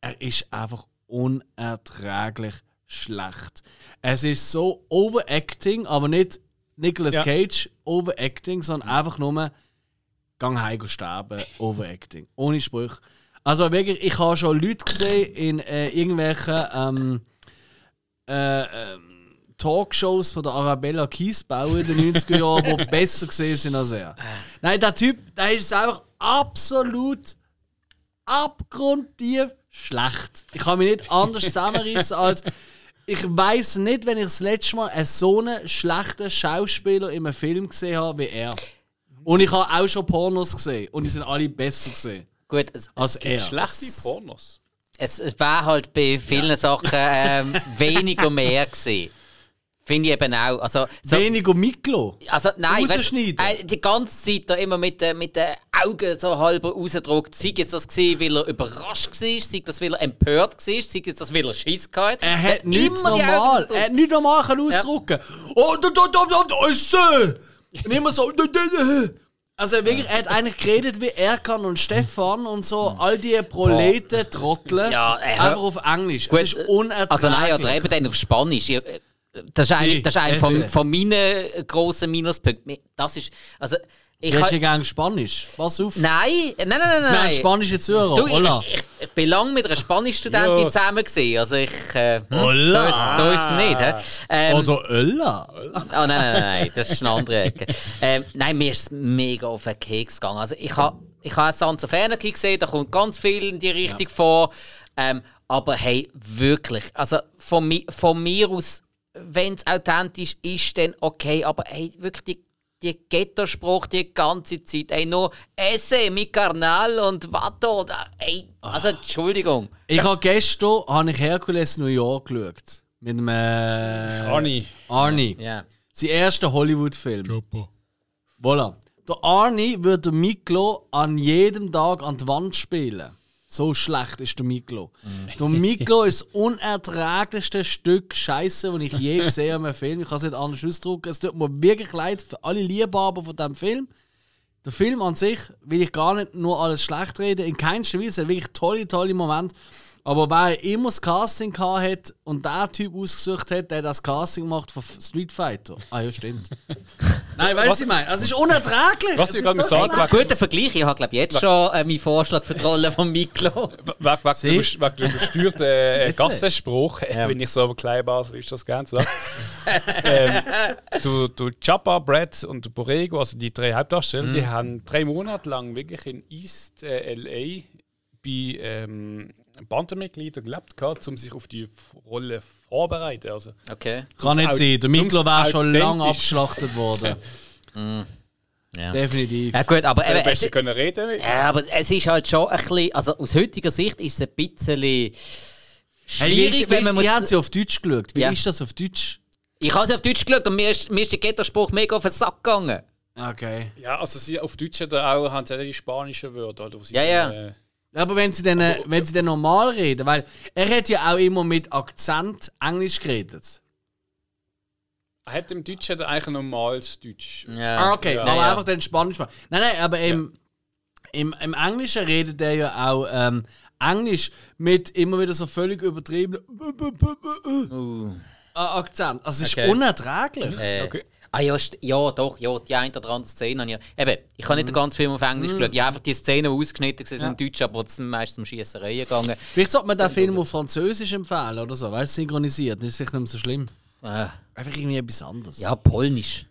Er ist einfach unerträglich schlecht. Es ist so Overacting, aber nicht Nicolas Ja. Cage Overacting, sondern einfach nur Gang heim sterben, Overacting. Ohne Sprüche. Also wirklich, ich habe schon Leute gesehen in äh, irgendwelchen ähm, äh, ähm, Talkshows von der Arabella Kiesbauer in den 90er Jahren, die besser gesehen sind als er. Nein, der Typ, der ist einfach absolut abgrundtief schlecht. Ich kann mich nicht anders zusammenreißen als. Ich weiß nicht, wenn ich das letzte Mal einen so einen schlechten Schauspieler in einem Film gesehen habe wie er. Und ich habe auch schon Pornos gesehen und die sind alle besser gesehen Gut, es, als er. schlechte Pornos. Es, es war halt bei vielen Sachen ähm, weniger mehr gewesen. Finde ich eben auch. Also, so, Weniger Miklo. also nein, weißt, äh, die ganze Zeit da immer mit, den- mit den Augen so halb rausgedruckt. Sei jetzt das gewesen, weil er überrascht war, sei das, weil er empört war, sei jetzt das, weil er Schiss hatte. Er hat nichts normal. Er hat nichts normal können ausdrucken. Oh, da, da, da, da, da ist sie! Und immer so. Also wirklich, er hat eigentlich geredet wie Erkan und Stefan und so, all die Proleten, Trottel, Ja, äh, einfach auf Englisch. Gut, es ist unerträglich. Also nein, oder eben dann auf Spanisch. Ich, äh, Das ist Sie, ein, das ist ein von, von meinen grossen Minuspunkten. Das ist, also, ich Du hast ha- ja gerne Spanisch. Pass auf. Nein, nein, nein, nein. Wir haben nein. spanische Zuhörer. Du, ich, Hola. ich, ich bin lange mit einer Spanischstudentin Ja. zusammen gesehen. Also ich, äh, hm, so, Hola. ist, so ist es nicht. Ähm, Oder Ölla. Oh nein, nein, nein, nein, das ist eine andere Ecke. ähm, nein, mir ist es mega auf den Keks gegangen. Also ich habe ich ha Sons of Anarchy gesehen, da kommt ganz viel in die Richtung vor. Ähm, aber hey, wirklich, also von, mi von mir aus, wenn es authentisch ist, dann okay, aber hey, wirklich die die Ghetto-Spruch die ganze Zeit. Ey, nur Esse, mi Carnal und Vato. da- Ey, also Entschuldigung. Ich habe gestern habe ich Hercules New York geschaut. Mit dem. Äh, Arnie. Arnie. Ja. Sein erster Hollywood-Film. Voilà. Der Arnie wird der Miklo an jedem Tag an die Wand spielen. So schlecht ist der Miklo. Der Miklo ist das unerträglichste Stück Scheiße, das ich je gesehen habe einem Film. Ich kann es nicht anders ausdrücken. Es tut mir wirklich leid für alle Liebhaber von diesem Film. Der Film an sich will ich gar nicht nur alles schlecht reden. In keinster Weise. Wirklich tolle, tolle Momente. Aber wer immer das Casting gehabt hat und der Typ ausgesucht hat, der das Casting macht von Street Fighter. Ah ja, stimmt. Nein, weißt du, was ich meine? Es ist unerträglich. Was ich gerade so sagen schlecht. Guter Vergleich, ich habe glaube jetzt schon äh, meinen Vorschlag für die Rolle von Miklo. Wegen, dem äh, Bitte? Gassenspruch, äh, wenn ich so aber klein war, so ist das ganz so. ähm, du, du Chapa, Brad und Borrego, also die drei Hauptdarsteller, die haben drei Monate lang wirklich in East äh, LA bei ähm, Bandenmitgliedern gelebt, gehabt, um sich auf die Rolle vorzubereiten. Also, Okay. Kann nicht sein. Der Miklo Zum's wäre schon lange abgeschlachtet worden. Ja. Definitiv. Ja gut, aber, am eben, es, besten können reden. ja, aber es ist halt schon ein bisschen, also aus heutiger Sicht ist es ein bisschen Hey, wie schwierig, ist, wenn man wie, muss... haben sie auf Deutsch geschaut? Wie Ja. ist das auf Deutsch? Ich habe es auf Deutsch geschaut und mir ist, mir ist der Ghetto-Spruch mega auf den Sack gegangen. Okay. Ja, also sie auf Deutsch hat er auch, haben sie auch die spanischen Wörter. Oder, wo sie Ja, ja. Äh, Aber wenn sie, dann, äh, wenn sie dann normal reden, weil er hat ja auch immer mit Akzent Englisch geredet. er hat im Deutsch hat er eigentlich ein normales Deutsch. Ja. Ah, okay, Ja. aber Ja, ja. einfach dann Spanisch machen. Nein, nein, aber im, im, im Englischen redet er ja auch ähm, Englisch mit immer wieder so völlig übertriebenen Uh, Akzent. Also, es ist Okay. unerträglich. äh, Okay. Ah ja, st- ja, doch, ja, die eine oder andere Szene habe ich. Eben, ich habe nicht den ganzen Film auf Englisch geschaut. Ich habe einfach die Szenen, die ausgeschnitten waren, in Deutsch, aber es sind meistens um Schiessereien gegangen. Vielleicht sollte man den Film auf Französisch empfehlen oder so, weil es synchronisiert. Das ist vielleicht nicht mehr so schlimm. Äh, Einfach irgendwie etwas anderes. ja, Polnisch.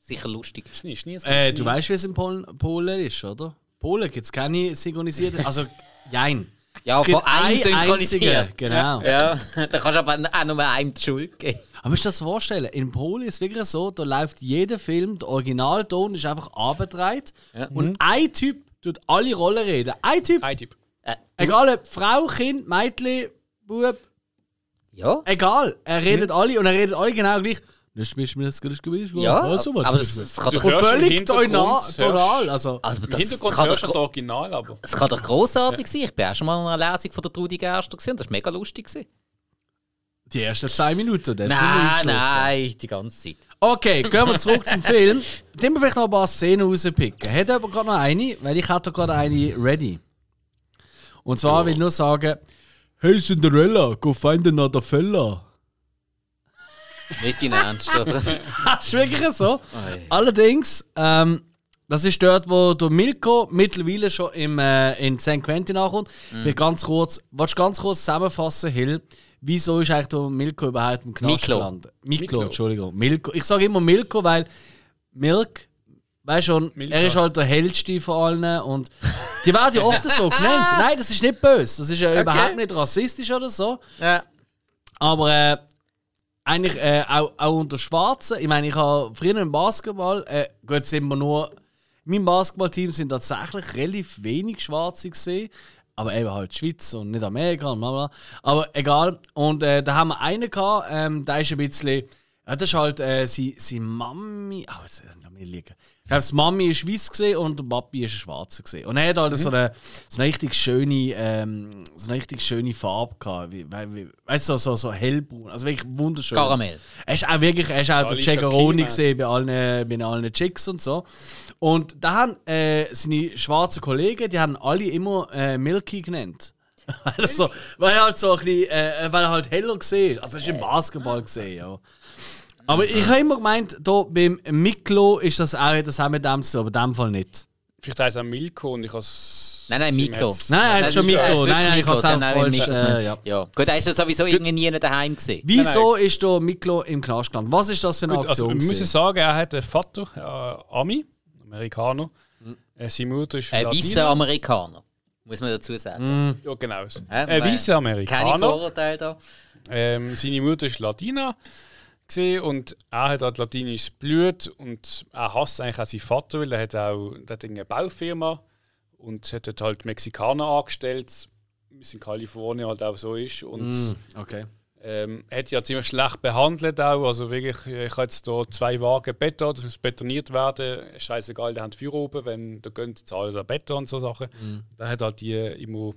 Sicher lustig. Schnee, Schnee, Äh, du weißt, wie es in Polen, Polen ist, oder? Polen gibt es keine synchronisierte. Also, jein. Ja, Es gibt von einem synchronisiert. einzigen, Genau. Ja, da kannst du aber auch nur einem die Schuld geben. Aber musst du dir das vorstellen? In Polen ist es wirklich so, da läuft jeder Film, der Originalton ist einfach abgedreht Ja. und ein Typ tut alle Rollen reden. Ein Typ. Ein Typ. Äh, Egal ob Frau, Kind, Mädchen, Bub, ja, egal. Er redet alle und er redet alle genau gleich. Das ist mir das gewesen. ja, Also, was aber das? es kann doch, Und völlig tonal. also, also Im das, Hintergrund kann hörst das Original, aber. es kann doch grossartig sein. Ich bin auch schon mal in einer Lesung von der Trudi Gerster gesehen. Das war mega lustig. Gewesen. Die ersten zwei Minuten. dann Nein, nein, die ganze Zeit. Okay, gehen wir zurück zum Film. Dann wir vielleicht noch ein paar Szenen rauspicken. Hat jemand gerade noch eine? Weil ich hatte gerade eine ready. Und zwar will ich nur sagen: Hey Cinderella, go find another fella. Nicht in Ernst, oder? Das ist wirklich so. Ei. Allerdings, ähm, das ist dort, wo der Milko mittlerweile schon im, äh, in St. Quentin ankommt. Mhm. Will Ganz kurz, willst du ganz kurz zusammenfassen, Hill? Wieso ist eigentlich der Milko überhaupt im Knast Miklo. gelandet? Miklo, Miklo. Entschuldigung. Milko. Ich sage immer Milko, weil Milk, weißt schon, Milka. er ist halt der hellste von allen und die werden ja oft so genannt. Nein, das ist nicht böse. Das ist ja überhaupt nicht rassistisch oder so. Ja. Aber äh, eigentlich äh, auch, auch unter Schwarzen. Ich meine, ich habe früher im Basketball, äh, gut, sind wir nur. In meinem Basketballteam sind tatsächlich relativ wenig Schwarze gesehen. Aber eben halt Schweiz und nicht Amerika und bla. Aber egal. Und äh, da haben wir einen gehabt, ähm, der ist ein bisschen. Ja, das ist halt äh, seine, seine Mami. Oh, jetzt, lass mich liegen. Ich glaube, die Mami ist weiß gesehen und der Papi Schwarzer gesehen. Und er hat halt so, eine, so eine richtig schöne, ähm, so eine richtig schöne Farbe gehabt. Wie, wie, wie, weißt du, so, so, so hellbraun. Also wirklich wunderschön. Karamell. Er ist auch wirklich, er ist auch der Shakir-mäßig. gesehen bei allen, bei allen Chicks und so. Und da haben äh, seine schwarzen Kollegen, die haben alle immer äh, Milky genannt. weil, er so, weil er halt so ein bisschen, äh, weil er halt heller gesehen ist. Also er ist im Basketball gesehen, ja. Aber ich habe immer gemeint, da beim Miklo ist das auch, das auch mit dem zu, aber in dem Fall nicht. Vielleicht heißt er Milko und ich has Nein, nein, Miklo. Nein, er ist schon er Miklo. Nein, nein, ich habe es auch falsch. Äh, genannt. ja. Ja. Gut, er ist ja sowieso irgendwie nie daheim gesehen. Wieso ist da Miklo im Knast gelandet? Was ist das für eine Gut, also, Aktion? wir müssen sagen, er hat einen Vater, äh, Ami, Amerikaner. Äh, seine Mutter ist Ein weißer Amerikaner, muss man dazu sagen. Ja, genau. Hä? Ein weißer Keine Amerikaner. Vorurteile da. Ähm, seine Mutter ist Latina gesehen und er hat halt latinisches Blut und er hasst eigentlich auch seinen Vater, weil er hat auch der hat eine Baufirma und hat halt Mexikaner angestellt, wie es in Kalifornien halt auch so ist und Mm, okay. ähm, er hat ja ziemlich schlecht behandelt auch, also wirklich, ich habe jetzt hier zwei Wagen Beton, das muss betoniert werden, scheißegal, der hat Feuer oben, wenn der gönnt, zahlt er Beton und so Sachen. Da hat halt die immer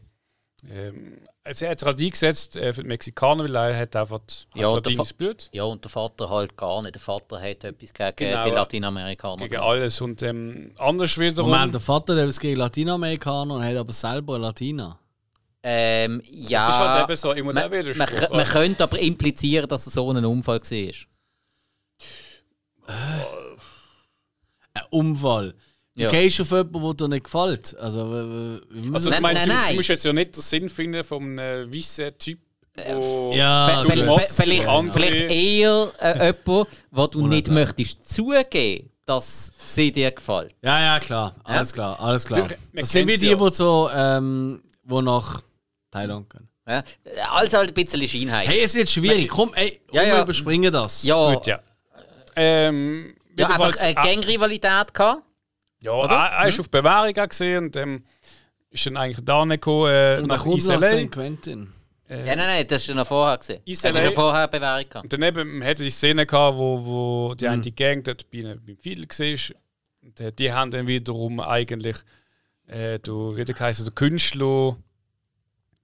ähm, also er hat sich halt eingesetzt äh, für die Mexikaner, weil er hat einfach Ja, latinisches Blut Ja, und der Vater halt gar nicht. Der Vater hat etwas gegen Genau, die. Lateinamerikaner. gegen gemacht. alles und ähm, anders wiederum. Moment, der Vater der ist gegen Latinamerikaner und hat aber selber Latina. Ähm, ja. das ist halt eben so immer man, der man, Widerspruch. man könnte aber implizieren, dass es so ein Unfall war. Ein Unfall. Du Ja. gehst auf jemanden, der dir nicht gefällt. Also, also, ich Nein, meine, nein, du, nein. du musst jetzt ja nicht den Sinn finden von einem weißen Typ, wo ja, ve- Motz, vielleicht, andere- vielleicht eher äh, jemand, wo du nicht möchtest zugeben, dass sie dir gefällt. ja, ja, klar. Alles klar, alles klar. Du- Das sind kennt's die, ja. die so, ähm, wo nach Thailand gehen. Ja? Also halt ein bisschen Scheinheit. Hey, es wird schwierig. Komm, ey, Ja, ja. wir überspringen das. ja, Gut, ja. Ähm, ja, einfach eine ah, Gangrivalität gehabt. Ja, er, er ist auf Bewährung gesehen und ähm, ist dann eigentlich da gekommen äh, Und nach nach kommt nach ISLA. St. Quentin. Ja, nein, nein, das hast du noch vorher gesehen. Du ISLA. hast ja vorher Bewährung gehabt. Und daneben hatte die Szene, gehabt, wo, wo Mhm. die eine Gang dort bei, beim Fiedel war. Und äh, die haben dann wiederum eigentlich, äh, du, wie der heißt, der Künstler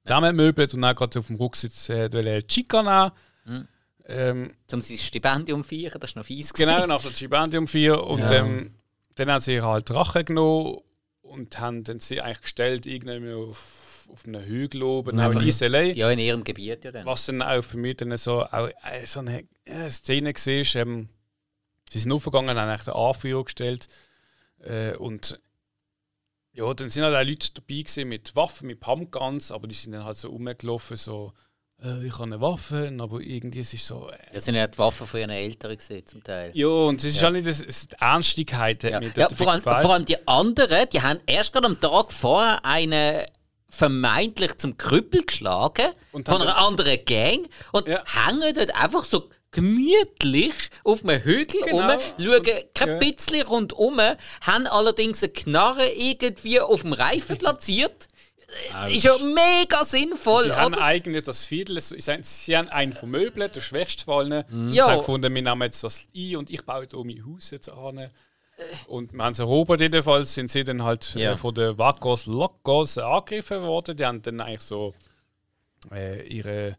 zusammenmöbelt und dann gerade auf dem Rucksitz äh, wollte Chica nehmen. Mhm. Ähm, Um sein Stipendium feiern, das war noch fies. genau, gewesen. nach der Gibandium 4. Und Ja. ähm, dann haben sie halt Rache genommen und haben dann sie eigentlich gestellt, irgendwie auf, auf einem Hügel oben, auch in LA. Ja, in ihrem Gebiet ja dann. Was dann auch für mich dann so, auch, äh, so eine äh, Szene war, ähm, sie sind aufgegangen, haben eigentlich den Anführer gestellt äh, und ja, dann sind halt auch Leute dabei gewesen mit Waffen, mit Pumpguns, aber die sind dann halt so rumgelaufen, so äh, ich habe eine Waffe, aber irgendwie es ist so... Äh, Das sind ja die Waffen von ihren Eltern gesehen, zum Teil. ja, und es ist halt nicht, das, es, die Ernstigkeit Ja, mich ja vor, allem, vor allem die anderen, die haben erst gerade am Tag vorher einen vermeintlich zum Krüppel geschlagen Und von einer anderen Gang und Ja. hängen dort einfach so gemütlich auf einem Hügel Genau. rum, schauen kein Ja. bisschen rundum, haben allerdings eine Knarre irgendwie auf dem Reifen platziert. Ist ja mega sinnvoll, Sie haben eigentlich das Viertel, sie, haben- einen von Möbeln, der schwächste von allen. Ja. Sie haben gefunden, wir nehmen jetzt das ein und ich baue hier mein Haus jetzt an. Und wir haben sie erobert, jedenfalls sind sie dann halt Ja. äh, von den Wacos Locos angegriffen worden. Die haben dann eigentlich so äh, ihre,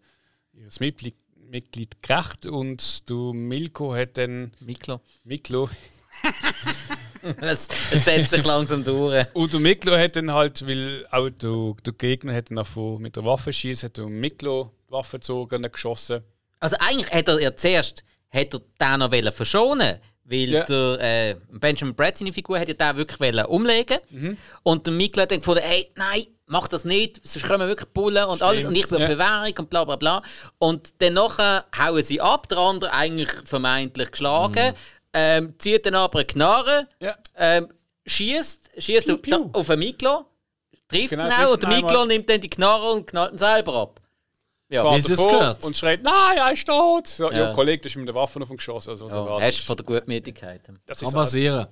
ihres Mitglied, Mitglied gerecht und du Milko hat dann Miklo. Miklo Es, es setzt sich langsam durch. und der Miklo hat dann halt, weil auch der, der Gegner hat dann mit der Waffe schießt, hat der Miklo die Waffe gezogen und geschossen. Also eigentlich hätte er ja zuerst hätte er den noch wollen verschonen weil Ja. der äh, Benjamin Brett, seine Figur, hätte den wirklich umlegen Mhm. Und der Mikkel hat dann gefunden, hey, nein, mach das nicht, sonst kommen wirklich Bullen und alles und ich bin ja. Bewährung und bla bla bla. Und dann nachher hauen sie ab, der andere eigentlich vermeintlich geschlagen, ähm, zieht dann aber eine Knarre. Ja. ähm, schießt, schießt auf, piu. auf den Miklo, trifft Genau, ihn auch und der Miklo nimmt dann die Knarre und knallt ihn selber ab. Ja, Wie sie es gehört. Und schreit, nein, er ist tot. Ja, Ja. ja. Kollege, das ist mit der Waffe auf ihn geschossen. Also, was ja, hast du von der Gutmütigkeit. das, Kann ist passieren.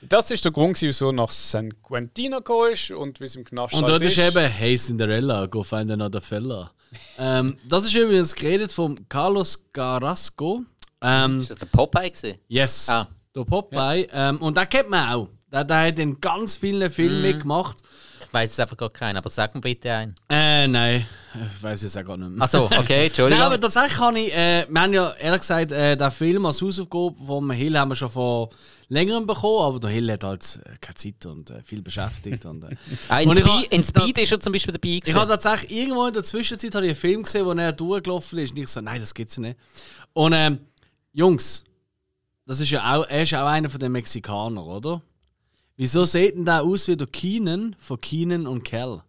das ist der Grund, wieso er nach San Quentin gekommen ist und wie es im Knast Und halt dort ist eben Hey Cinderella, go find another fella. ähm, das ist übrigens geredet von Carlos Carrasco. Ähm, Ist das der Popeye gewesen? yes, Ah. der Popeye. Ähm, und den kennt man auch. Der, der hat in ganz vielen Filmen Mhm. mitgemacht. Ich weiß es einfach gar keinen, aber sag mir bitte einen. Äh, nein, ich weiß jetzt auch gar nicht mehr. Achso, okay, Entschuldigung. Nein, aber tatsächlich kann ich, äh, wir haben ja ehrlich gesagt, äh, den Film als Hausaufgabe vom Hill haben wir schon vor längerem bekommen, aber der Hill hat halt äh, keine Zeit und äh, viel beschäftigt. Und, äh. ah, in, Und ich Speed, ha- in Speed ist er zum Beispiel dabei Ich gewesen. habe tatsächlich irgendwo in der Zwischenzeit habe ich einen Film gesehen, wo er durchgelaufen ist und ich so, nein, das gibt's ja nicht. Und ähm, Jungs, das ist ja auch, er ist auch einer von den Mexikanern, oder? Wieso sieht denn der aus wie der Keenan von Keenan und Kel?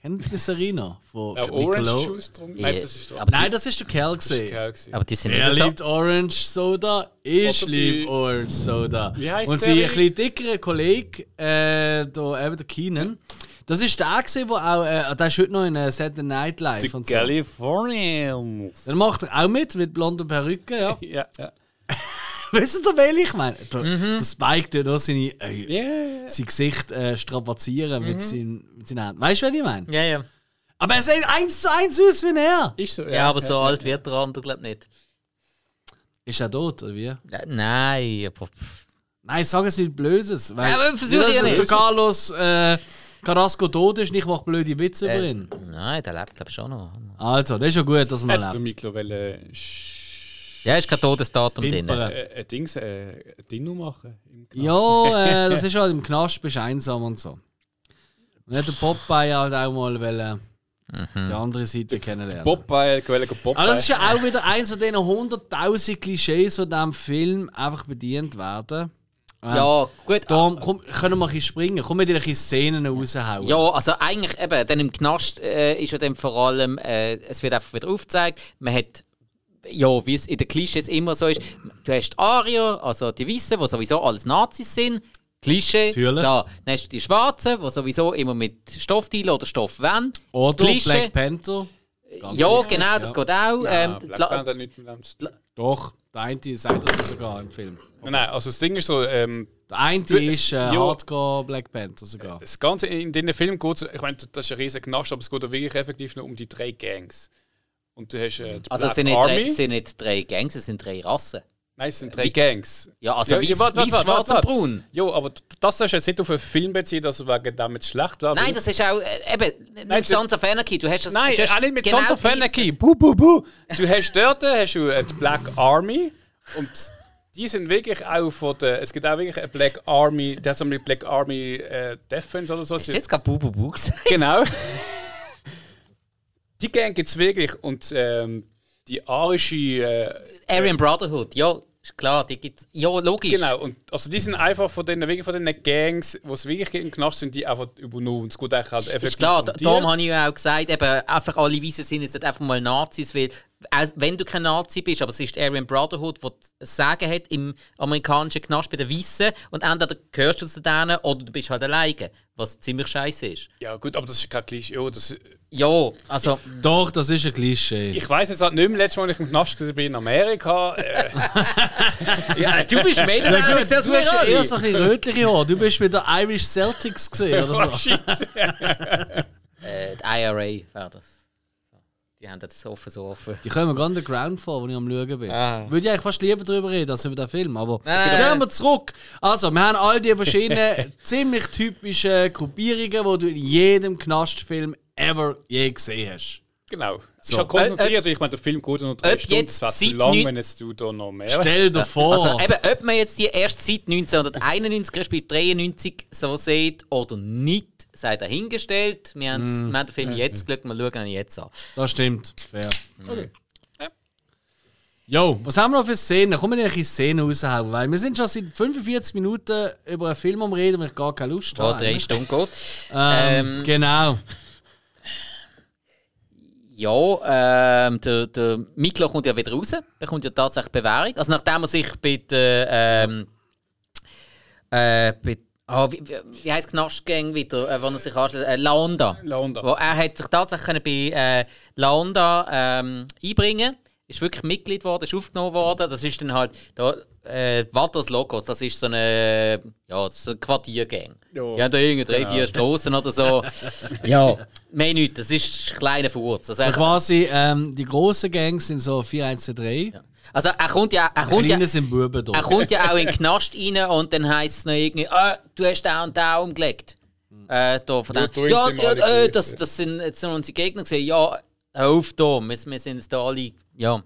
Kennt ihr das Arena? Von Ja, Nickelode- Orange Juice drum. Nein, das ist doch Nein, das ist der Kerl ist gesehen. Aber die sind Er nicht so... liebt Orange Soda, ich Oder liebe die- Orange Soda. Wie heisst Und der sein ein bisschen dickerer Kollege, äh, da, eben der Keenan, das ist der, gewesen, der auch, äh, der ist heute noch in äh, Saturday Night Live Die und so. Californians. Dann macht er auch mit, mit blonden Perücke, ja. Ja, ja. Wisst ihr, welchen ich meine? Der, Mhm. der Spike, der da seine, äh, Yeah. sein Gesicht äh, strapazieren Mhm. mit, seinen, mit seinen Händen. Weißt du, was ich meine? Ja, ja. Aber er sieht eins zu eins aus wie er. Ist so, ja. Ja, aber so alt wird der andere, glaube ich, nicht. Ist er tot, oder wie? Ja, nein, aber... Nein, sag es nicht Blödes. Weil, Ja, aber versuch nicht, ja nicht. Carlos äh, Carrasco tot ist und ich mache blöde Witze über Äh, ihn. nein, der lebt, glaube ich, schon noch. Also, das ist ja gut, dass er noch der lebt. Miklo wollen, sch- Ja, ist kein Todesdatum drin. Pimpern. äh, ein Dings, äh, ein Ding machen. im Knast. Ja, äh, das ist halt im Knast, bist du einsam und so. Und hat der Popeye halt auch mal wollen, Mhm. die andere Seite kennenlernen. Popeye, gewählt Popeye. Aber das ist ja auch wieder eins von diesen 100.000 Klischees, die in diesem Film einfach bedient werden. Ähm, Ja, gut. Darum komm, können wir ein bisschen springen. Komm mit dir ein bisschen Szenen raushauen. Ja, also eigentlich eben, dann im Knast äh, ist ja dann vor allem, äh, es wird einfach wieder aufgezeigt, man hat, ja, wie es in den Klischees immer so ist, du hast Arier, also die Weißen, die sowieso alles Nazis sind, Klischee. Natürlich. Klar. Dann hast du die Schwarzen, die sowieso immer mit Stoff dealen oder Stoff wollen. Oder Klischee. Black Panther. Ganz ja, wichtig, genau, das geht auch. Ja, ähm, Black klar- Panther nicht mit dem zu tun. Doch, der eine sagt das sogar im Film. Nein, nein, also das Ding ist so, ähm, Der eine Du, ist äh, ja. Hardcore Black Panther sogar. das Ganze in den Film geht es, ich meine, das ist ein riesiger Knast, aber es geht auch wirklich effektiv nur um die drei Gangs. Und du hast äh, die also es Black sind nicht, Army. drei, es sind nicht drei Gangs, es sind drei Rassen. Nein, es sind drei Gangs. Ja, also weiß, warte, warte, weiß warte, schwarz und braun. Ja, aber das hast du jetzt nicht auf einen Film beziehen, dass wegen damit schlecht war. Nein, das ist auch, äh, eben, nicht du- Sons of Anarchy, du hast das... Nein, du hast auch nicht mit genau Sons of die- Anarchy. Buh, buh, buh. Du hast dort hast du die Black Army und die sind wirklich auch von der. Es gibt auch wirklich eine Black Army, das haben wir Black Army äh, Defense oder so. Hast du jetzt gerade Bubu Bu gesagt? Genau. Die Gang gibt es wirklich und ähm, die arische. Äh, Aryan Brotherhood, ja, ist klar, die gibt's. Ja, logisch. Genau, und also die sind einfach von den, wirklich von den Gangs, die es wirklich im Knast sind, die einfach übernommen. Es geht eigentlich halt effektiv Ist klar, um darum habe ich ja auch gesagt, eben, einfach alle Weißen sind jetzt einfach mal Nazis, weil auch wenn du kein Nazi bist, aber es ist die Aryan Brotherhood, die das Sagen hat im amerikanischen Knast bei den Weißen und entweder gehörst du zu denen oder du bist halt alleine, was ziemlich scheiße ist. Ja gut, aber das ist kein Klischee. Ja, das, Ja, also Doch, das ist ein Klischee. ich weiß jetzt halt nicht mehr, letztes Mal, als ich im Knast war in Amerika. Äh, ja, du bist mehr Ja, der gut, du hast ja eher so ein bisschen rötliche Haare. Du bist mit der Irish Celtics gesehen oder so. äh, Die IRA wäre das. Die haben das offen so offen. Die kommen gerade den Ground vor, wo ich am Schauen bin. Ah. Würde ich eigentlich fast lieber darüber reden, als über den Film. Aber Nein. gehen wir zurück. Also, wir haben all die verschiedenen, ziemlich typischen Gruppierungen, die du in jedem Knastfilm ever je gesehen hast. genau. Es So. ist halt konzentriert. ich meine, der Film geht nur drei Stunden. Das wäre zu seit lang, wenn es du da noch mehr. Stell dir vor. Also eben, ob man jetzt die erst seit 1991 respektive 93 so sieht oder nicht, sei dahingestellt. Wir, haben's- wir haben den Film jetzt geschaut, wir schauen ihn jetzt an. Das stimmt. Fair. Okay. Jo, was haben wir noch für Szenen? Kommen wir in Szenen raushauen? Weil wir sind schon seit 45 Minuten über einen Film am Reden, wo ich gar keine Lust habe. drei Stunden geht. Ähm, Ähm, genau. Ja, ähm, der, der Miklo kommt ja wieder raus, bekommt ja tatsächlich Bewährung. Also nachdem er sich bei der, ähm, äh, bei, ah, wie, wie, wie heisst Knastgang wieder, äh, wo er sich anschließt? Äh, Laonda. Laonda. Wo er hat sich tatsächlich bei äh, Laonda ähm, einbringen ist wirklich Mitglied geworden, ist aufgenommen worden. Das ist dann halt da, äh, Vatos Locos, das ist so eine, ja, so eine Quartiergang. Ja. Die haben da irgendwie drei, vier Straßen oder so. ja, mehr nicht, das ist ein kleiner Furz. Also, So quasi, ähm, die grossen Gangs sind so 413. also er kommt ja, er kommt ja, Kleinen sind Buben da. er kommt ja auch in den Knast rein und dann heisst es noch irgendwie, ah, du hast da und da umgelegt. Äh, da von Ja, dem, da ja, ja, äh, das, das sind jetzt sind unsere Gegner gesehen. Ja, auf da, wir, wir sind jetzt da alle, ja,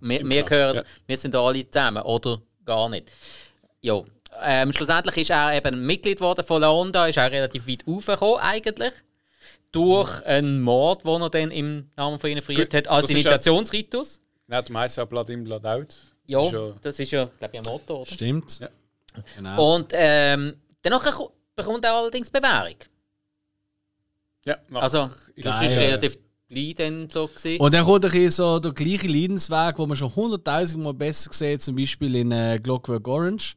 wir, wir gehören, ja. wir sind da alle zusammen oder gar nicht. Ja, ähm, schlussendlich ist er eben Mitglied geworden von Laonda, ist auch relativ weit aufgekommen eigentlich. Durch einen Mord, den er dann im Namen von ihnen verübt hat, als Initiationsritus. Nein, der meiste ja Blood in, Blood out. Ja, Das ist ja- das ist ja, glaube ich, ein Motto, oder? Stimmt. Ja. Genau. Und ähm, danach ko- bekommt er allerdings Bewährung. Ja, nach- Also, das Geil. ist relativ klein dann so gewesen. Und dann kommt ein bisschen so der gleiche Leidensweg, den man schon hunderttausend Mal besser sieht, zum Beispiel in äh, Clockwork Orange.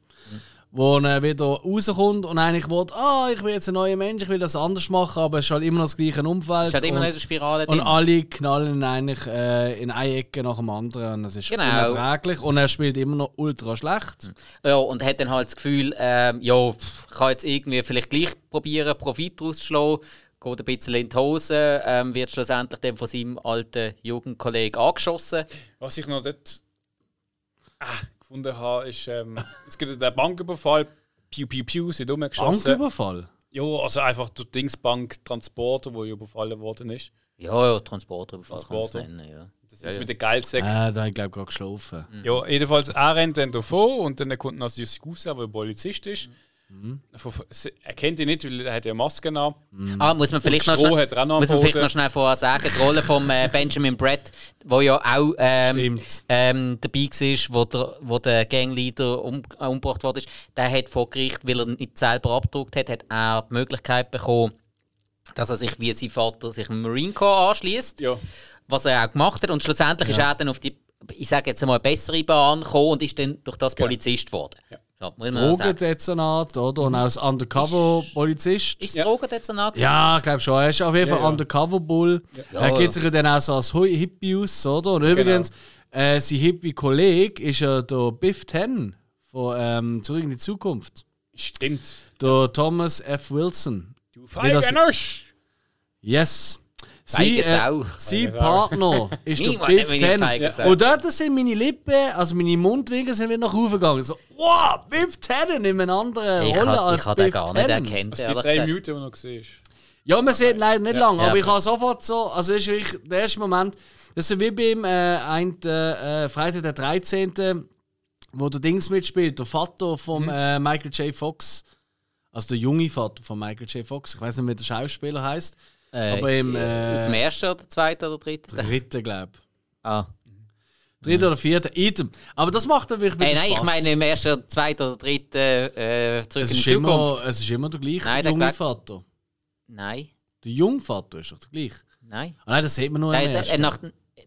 Wo er wieder rauskommt und eigentlich will, ah, ich will jetzt ein neuer Mensch, ich will das anders machen, aber es ist halt immer noch das gleiche Umfeld. Es hat immer und, noch eine Spirale und drin. alle knallen ihn eigentlich äh, in eine Ecke nach dem anderen und das ist Genau. unerträglich. Und er spielt immer noch ultra schlecht. Ja, und hat dann halt das Gefühl, ähm, ja, ich kann jetzt irgendwie vielleicht gleich probieren, Profit rauszuschlagen. Geht ein bisschen in die Hose, ähm, wird schlussendlich dann von seinem alten Jugendkollegen angeschossen. Was ich noch dort ah, gefunden habe, ist, ähm, es gibt den Banküberfall, Piu Piu Piu, sind rumgeschossen. Banküberfall. Ja, also einfach der Dingsbank Transporter, wo ja überfallen worden ist. Ja, ja, Transporter, kann man ja. Das Ja, jetzt ja. mit den Geldsäcken. Äh, da habe ich glaube gerade geschlafen. Ja, jedenfalls, er rennt dann davon und dann kommt noch Jussi Gusa, der Polizist ist. Von- Er kennt ihn nicht, weil er hat ja Maske an. Ah, muss man vielleicht, noch, schnell, auch muss man vielleicht noch schnell vorher sagen, die Rolle von äh, Benjamin Brett, wo ja auch ähm, ähm, dabei war, wo der, wo der Gangleader um, äh, umgebracht worden ist, der hat vor Gericht, weil er nicht selber abgedruckt hat, hat er die Möglichkeit bekommen, dass er sich wie sein Vater sich im Marine Corps anschließt, Ja. was er auch gemacht hat. Und schlussendlich ist er dann auf die, ich sage jetzt einmal, bessere Bahn gekommen und ist dann durch das Polizist geworden. Ja. Drogendezernat, oder? Und auch als Undercover-Polizist. Ist es Drogendezernat? Ja, ich glaube schon. Er ist auf jeden Fall Ja, ja. Undercover-Bull. Ja, er gibt sich ja dann auch so als Hippie aus, oder? Und übrigens, äh, sein Hippie-Kollege ist ja der Biff Ten von ähm, Zurück in die Zukunft. Stimmt. Der Thomas F. Wilson. Du Feigenusch! Yes. Sau. äh, sein. Partner ist der Biff Sau. Und dort sind meine Lippen, also meine Mundwinkel sind wieder nach oben gegangen. So, wow, Biff Ten in einer anderen Ich Rolle als ich kann den gar nicht Tannen. erkennen. Also die drei. Minuten, die du noch siehst. Ja, man sieht leider nicht lang, Ja, aber ich okay. habe sofort so, also das ist wirklich der erste Moment, das ist wie beim äh, ein, äh, Freitag der 13., wo der Dings mitspielt, der Vater von Mhm. äh, Michael J. Fox, also der junge Vater von Michael J. Fox, ich weiß nicht, wie der Schauspieler heißt. Äh, Aber im, Aus dem äh, ersten oder zweiten oder dritten? dritten, glaube ich. Ah. Dritter oder vierter, Item. Aber das macht natürlich wieder Äh, nein, ich Spaß. meine im ersten, zweiten oder dritten äh, zurück es in die immer, Zukunft. es ist immer der gleiche Nein, der junge Vater. Nein, Der Jungvater ist doch der gleiche. nein. Ah, nein, das sieht man nur im Der, der, ersten. äh, nach,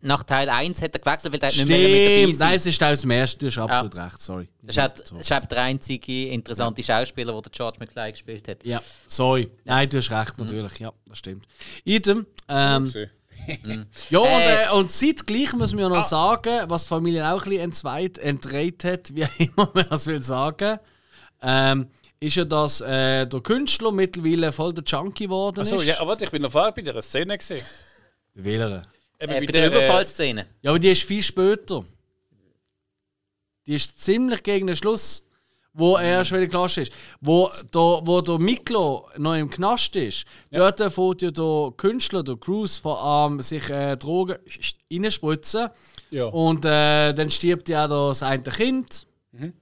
nach Teil 1 hat er gewechselt, weil der hat nicht mehr mit dabei sein. nein, es ist aus dem ersten, du hast absolut recht, sorry. Das ist, das ist auch der einzige interessante Schauspieler, der George McFly gespielt hat. Ja, sorry. Nein, du hast recht, natürlich, ja, das stimmt. Idem, ähm, ja, und, Äh. äh, und zeitgleich muss man ja noch sagen, was die Familie auch ein bisschen entzweit, entdreht hat, wie auch immer man das will sagen, ähm, ist ja, dass äh, der Künstler mittlerweile voll der Junkie geworden ist. Achso, ja, aber warte, ich bin noch vorher bei der Szene gesehen. Wähler. Eben Äh, bei bei der der, äh, Überfallszene. Ja, aber die ist viel später. Die ist ziemlich gegen den Schluss, wo er schon wieder Klasse ist. Wo der, wo der Miklo noch im Knast ist, dort fährt ja der Künstler, der Cruz, vor allem sich äh, Drogen reinspritzen. Ja. Und äh, dann stirbt ja das eine Kind.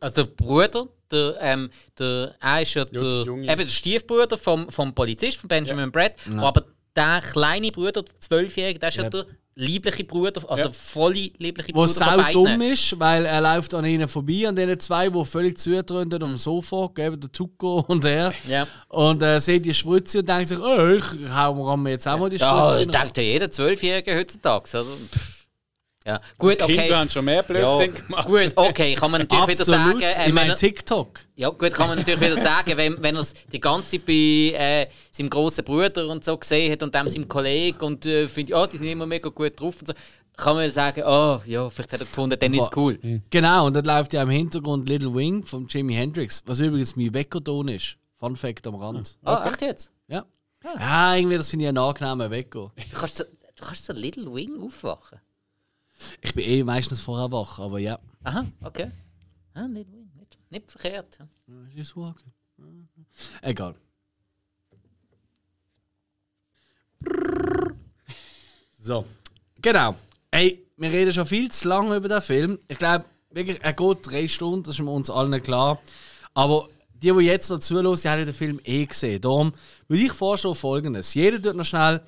Also der Bruder, der, ähm, der, er ist ja der, Junge. eben der Stiefbruder vom, vom Polizist, von Benjamin Brett. Aber der kleine Bruder, der Zwölfjährige, der ist ja, Ja. der liebliche Bruder, also Ja. volle liebliche Bruder von sau dumm ist, weil er läuft an ihnen vorbei, an denen zwei, die völlig zutrönden am Sofa, geben der Tuco und er. Ja. Und äh, sieht die Spritze und denkt sich, oh, ich hau mir jetzt auch mal die Spritze. Ja, denkt ja jeder Zwölfjährige heutzutage. Also, pff. Ja. Gut, Kinder okay. haben schon mehr Ja, Blödsinn gemacht. gut, okay, kann man natürlich wieder sagen, äh, ich meine TikTok. Ja, gut, kann man natürlich wieder sagen, wenn, wenn er es die ganze Zeit bei äh, seinem grossen Bruder und so gesehen hat und dem seinem Kollegen und äh, findet, ja, die sind immer mega gut drauf und so, kann man sagen, oh, ja, vielleicht hat er gefunden, dann ist es cool. Genau, und dann läuft ja im Hintergrund Little Wing von Jimi Hendrix, was übrigens mein Weckerton ist. Fun Fact am Rand. Ah, echt jetzt? Ja. Ja, irgendwie, das finde ich ein angenehmer Wecker. Du kannst so, du kannst so Little Wing aufwachen. Ich bin eh meistens vorher wach, aber ja. Aha, okay. Ah, Wing, nicht, nicht verkehrt. She's walking. Egal. So. Genau. Ey, wir reden schon viel zu lange über den Film. Ich glaube, wirklich, er geht drei Stunden, das ist uns allen klar. Aber die, die jetzt noch zuhören, die haben den Film eh gesehen. Darum würde ich vorschlagen folgendes. Jeder tut noch schnell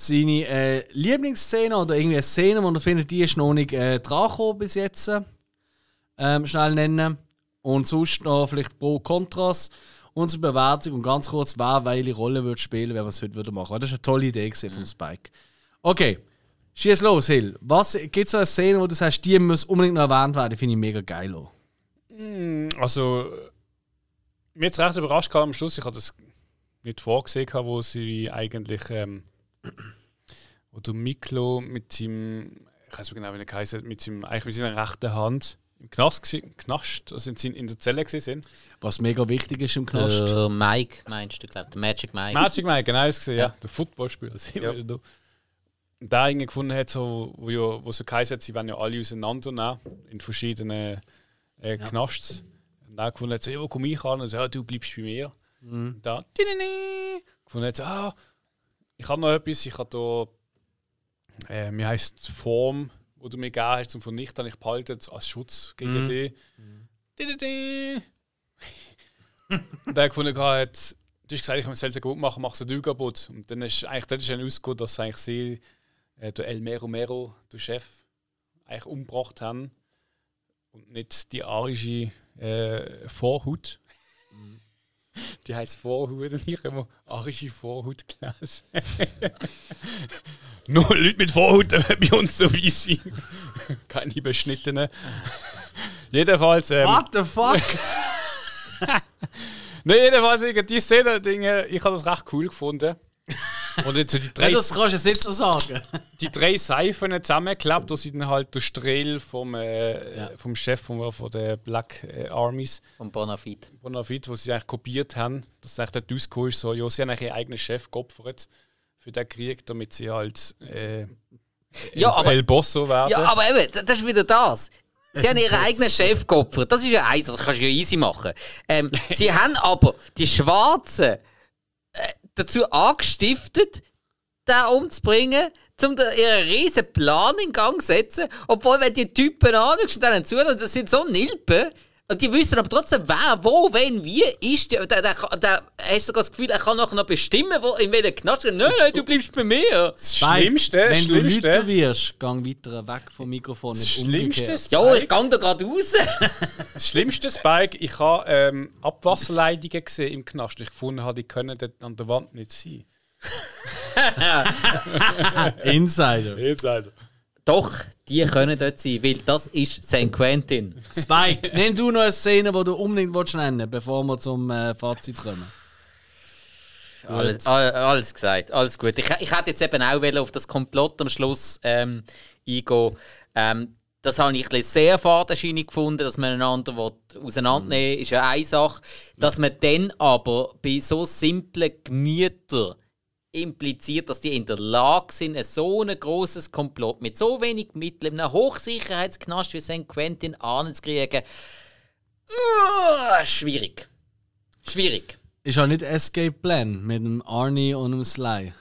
seine äh, Lieblingsszene oder irgendwie eine Szene, die er findet, die ist noch nicht äh, dran bis jetzt, ähm, schnell nennen. Und sonst noch vielleicht Pro Kontras, unsere Bewertung und ganz kurz, wer welche Rolle würde spielen, wenn wir es heute würde machen. Das ist eine tolle Idee gewesen vom Spike. Okay, schieß los, Hill. Was gibt es so eine Szene, wo du sagst, die muss unbedingt noch erwähnt werden? Finde ich mega geil. Auch. Also, mir jetzt recht überrascht am Schluss. Ich hatte das nicht vorgesehen, wo sie eigentlich, ähm, wo der Miklo mit seinem, ich weiß nicht genau, wie er heißt, mit seinem, eigentlich mit seiner rechten Hand im Knast, Knast, also in, in der Zelle sind. Was mega wichtig ist im Knast. Der Mike meinst du, glaube der Magic Mike. Magic Mike, genau das gesehen, ja. Der Footballspieler, sind wieder da. Und da irgendwie gefunden hat, so, wo, ja, wo so geheißen hat, sie werden ja alle auseinandernehmen in verschiedenen äh, Knasts. Und da gefunden hat, so, ja, komm ich an und so, ja, du bleibst bei mir. Und da, gefunden hat, so, ah, ich habe noch etwas, ich habe da, äh, wie heisst die Form, die du mir gegeben hast zum Vernichten, ich behalte es als Schutz gegen dich. Tididi. Und der gefunden hat, du hast gesagt, ich soll es gut machen, mach es du kaputt. Und dann ist eigentlich dort ist dann ausgegangen, dass eigentlich sie, äh, der El Mero Mero, der Chef, eigentlich umgebracht haben. Und nicht die arische äh, Vorhut. Die heißt Vorhut und ich habe immer arische Vorhut gelesen. Nur Leute mit Vorhut werden bei uns so wie sie. Keine beschnittenen. Jedenfalls. Ähm, What the fuck? Nein, jedenfalls, die Szene, Dinge, ich habe das recht cool gefunden. Und jetzt so die drei, das kannst du jetzt nicht so sagen. die drei Seifen zusammengeklappt, da sind dann halt der Strehl vom, äh, vom Chef von, von der Black äh, Armies, Von Bonafide. Navit, wo sie eigentlich kopiert haben. Das ist eigentlich dort rausgekommen ist, so, ja, sie haben eigentlich ihren eigenen Chef geopfert für den Krieg, damit sie halt äh, Ja, El, aber- El Bosso werden. Ja, aber eben, das ist wieder das. Sie haben ihren eigenen Chef geopfert. Das ist ja eins, das kannst du ja easy machen. Ähm, sie haben aber die Schwarzen dazu angestiftet, den umzubringen, um ihren riesen Plan in Gang zu setzen. Obwohl, wenn die Typen anschaust und denen zuhören, das sind so Nilpen. Und die wissen aber trotzdem, wer, wo, wenn, wie ist. Der, der, der, der, hast du sogar das Gefühl, er kann nachher noch bestimmen, wo, in welchen Knast. Nein, nein, du bleibst bei mir. Das Schlimmste, Wenn du Schlimmste, lauter wirst, gang weiter weg vom Mikrofon, das Schlimmste, umgekehrt. Ja, ich gang da gerade raus. das Schlimmste Spike, ich habe ähm, Abwasserleitungen gesehen im Knast. Ich gefunden habe, die können dort an der Wand nicht sein. Insider. Insider. Doch, die können dort sein, weil das ist St. Quentin. Spike, nenn du noch eine Szene, die du unbedingt willst nennen bevor wir zum äh, Fazit kommen. Alles, all- alles gesagt, alles gut. Ich, ich hätte jetzt eben auch auf das Komplott am Schluss ähm, eingehen. Ähm, das habe ich sehr fadenscheinig gefunden, dass man einander auseinandernehmen will, ist ja eine Sache. Dass man dann aber bei so simplen Gemütern impliziert, dass die in der Lage sind, so ein grosses Komplott mit so wenig Mitteln, in einem Hochsicherheitsknast wie St. Quentin anzukriegen. Uh, schwierig. Schwierig. Ist auch nicht Escape Plan mit dem Arnie und dem Sly.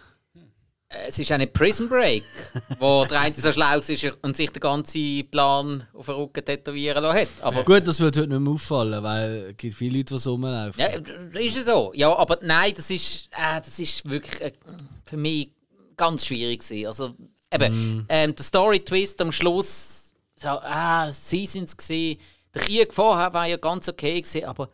Es ist eine Prison Break, wo der eine so schlau ist und sich den ganzen Plan auf den Rücken tätowieren lassen hat. Aber Gut, das wird heute nicht mehr auffallen, weil es gibt viele Leute, die so rumlaufen. ja, das ist ja so. Ja, aber nein, das ist, äh, das ist wirklich äh, für mich ganz schwierig gewesen. Also eben, ähm, der Story-Twist am Schluss, so, ah, sie sind es gewesen. Der Krieg vorher war ja ganz okay gewesen, aber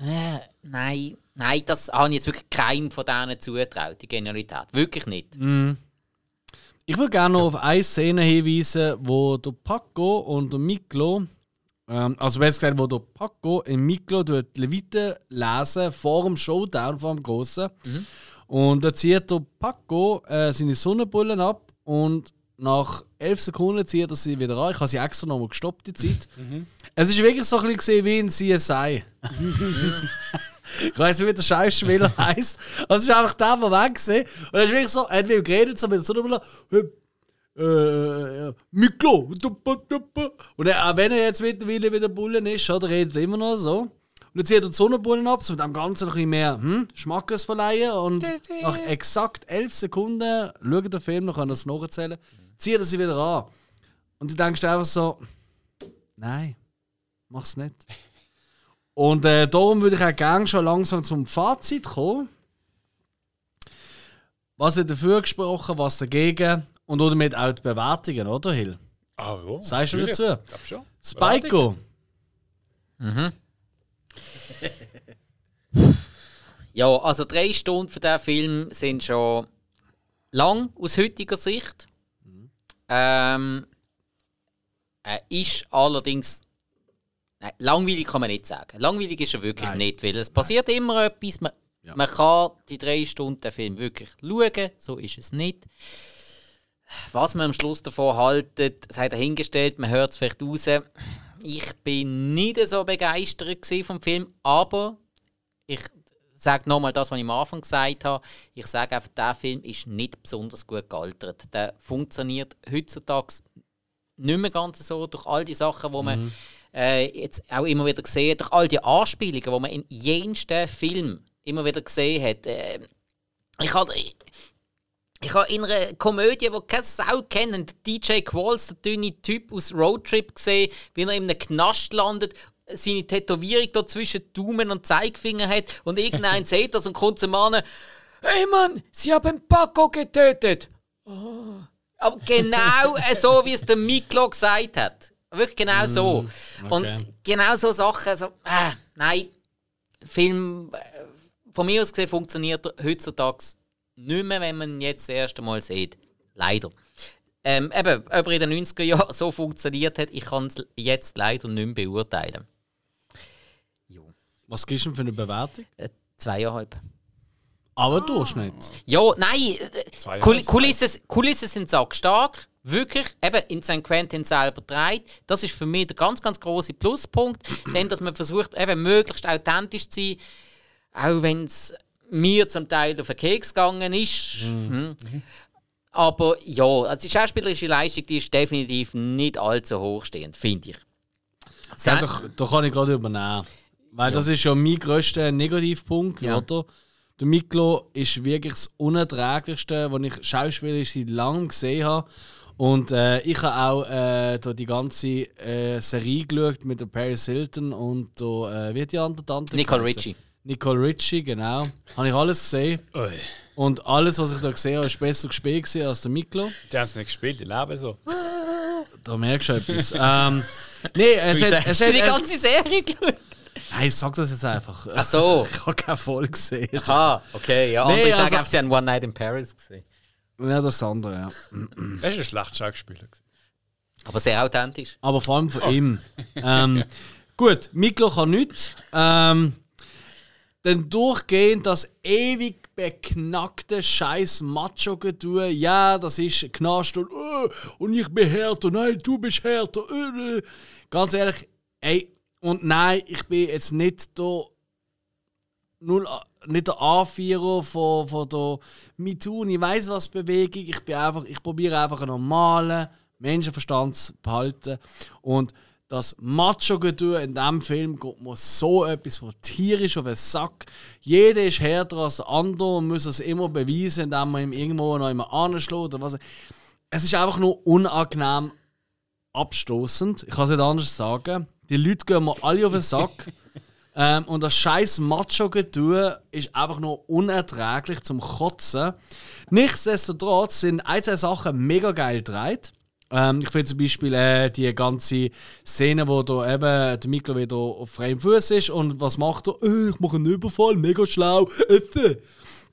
äh, nein, nein, das habe ich jetzt wirklich keinem von denen zugetraut, die Genialität. Wirklich nicht. Ich würde gerne noch auf eine Szene hinweisen, wo der Paco und der Miklo, ähm, also besser gesagt, wo der Paco im Miklo die Leviten lesen vor dem Showdown, vor dem Grossen. Und da zieht der Paco äh, seine Sonnenbrillen ab und nach elf Sekunden zieht er sie wieder an. Ich habe sie extra nochmal gestoppt, die Zeit. Es ist wirklich so ein bisschen gesehen wie ein CSI. Ich weiß nicht, wie der Schauspieler heisst. Also, es ist einfach der, der weg war. Und er ist wirklich so, er hat mit geredet, so mit der Sonnenbrille. Äh, äh, ja, Miklo. Und er, auch wenn er jetzt mittlerweile wieder Bullen ist, oder, redet er immer noch so. Und dann zieht er die Sonnenbrillen ab, so mit dem Ganzen noch ein bisschen mehr hm, Schmackes verleihen. Und nach exakt elf Sekunden, schaut der Film, noch kann er es nacherzählen, zieht er sie wieder an. Und du denkst einfach so, nein, mach's nicht. Und äh, darum würde ich auch gerne schon langsam zum Fazit kommen. Was wird dafür gesprochen, was dagegen und damit auch die Bewertungen, oder Hill? Ah, ja. Sagst du dazu? Glaub schon. Spiko, Ja, also drei Stunden für diesen Film sind schon lang aus heutiger Sicht. Ähm, er ist allerdings. Nein, langweilig kann man nicht sagen. Langweilig ist er wirklich Nein. nicht, weil es passiert immer etwas. Man, Ja. man kann die drei Stunden den Film wirklich schauen, so ist es nicht. Was man am Schluss davon haltet, sei dahingestellt, man hört es vielleicht raus. Ich bin nicht so begeistert vom Film, aber ich sage nochmal das, was ich am Anfang gesagt habe. Ich sage einfach, der Film ist nicht besonders gut gealtert. Der funktioniert heutzutage nicht mehr ganz so durch all die Sachen, wo man äh, jetzt auch immer wieder gesehen durch all die Anspielungen, die man in jensten Film immer wieder gesehen hat. Äh, ich habe ich habe in einer Komödie, die keine Sau kennt, DJ Qualls, der dünne Typ aus Roadtrip, gesehen, wie er in einem Knast landet, seine Tätowierung da zwischen Daumen und Zeigefinger hat und irgendein sieht das und kommt zum Mann, hey Mann, sie haben Paco getötet. Oh. Aber genau äh, so, wie es der Miklo gesagt hat. Wirklich genau so. Und genau so Sachen, so, äh, nein, Film, äh, von mir aus gesehen, funktioniert er heutzutage nicht mehr, wenn man ihn jetzt das erste Mal sieht. Leider. Ähm, eben, ob er in den 90er Jahren so funktioniert hat, ich kann es jetzt leider nicht mehr beurteilen. was gibst du denn für eine Bewertung? Äh, zweieinhalb. Aber Durchschnitt. Ja, nein, äh, Kulissen, Kulissen sind stark. Wirklich, eben in St. Quentin selber dreht. Das ist für mich der ganz, ganz große Pluspunkt. Denn, dass man versucht, eben möglichst authentisch zu sein, auch wenn es mir zum Teil auf den Keks gegangen ist. Mhm. Aber ja, also die schauspielerische Leistung die ist definitiv nicht allzu hochstehend, finde ich. Ja, da, da kann ich gerade übernehmen. Weil das ist ja mein grösster Negativpunkt, Ja. oder? Der Miklo ist wirklich das Unerträglichste, was ich schauspielerisch seit langem gesehen habe. Und äh, ich habe auch äh, da die ganze äh, Serie geschaut mit der Paris Hilton und da, äh, wie hat die andere Tante Nicole geheißen? Richie. Nicole Richie, genau. Habe ich alles gesehen. Ui. Und alles, was ich da gesehen habe, ist besser gespielt als der Miklo. Die haben es nicht gespielt, die leben so. Da merkst du etwas. ähm, nee, es hat, es hat, die ganze Serie geschaut? Nein, sag das jetzt einfach. Ach so. Ich habe keine Folge gesehen. Aha, okay. Ja, Nee, andere sagen also- sie haben One Night in Paris gesehen. Ja, das andere, ja. Das ist ein schlechter Schauspieler. Aber sehr authentisch. Aber vor allem von ihm. Ähm, gut, Miklo kann nichts. Ähm, dann durchgehend das ewig beknackte scheiß macho getue Ja, das ist Knast und, äh, und ich bin härter. Nein, du bist härter. Äh, äh. Ganz ehrlich, ey, und nein, ich bin jetzt nicht da null, nicht der A4er von, von der MeToo ich weiß was Bewegung. Ich ich probiere einfach einen normalen Menschenverstand zu behalten. Und das Macho-Getue in diesem Film geht mir so etwas von tierisch auf den Sack. Jeder ist härter als der andere und muss es immer beweisen, indem man ihm irgendwo noch immer anschlägt oder was. Es ist einfach nur unangenehm abstoßend. Ich kann es nicht anders sagen. Die Leute gehen mir alle auf den Sack. Ähm, und das scheiß Macho-Getue ist einfach nur unerträglich zum Kotzen. Nichtsdestotrotz sind ein, zwei Sachen mega geil gedreht. Ähm, ich finde zum Beispiel äh, die ganze Szene, wo da eben der Miklo wieder auf freiem Fuß ist und was macht er? Äh, ich mache einen Überfall, mega schlau. Äh,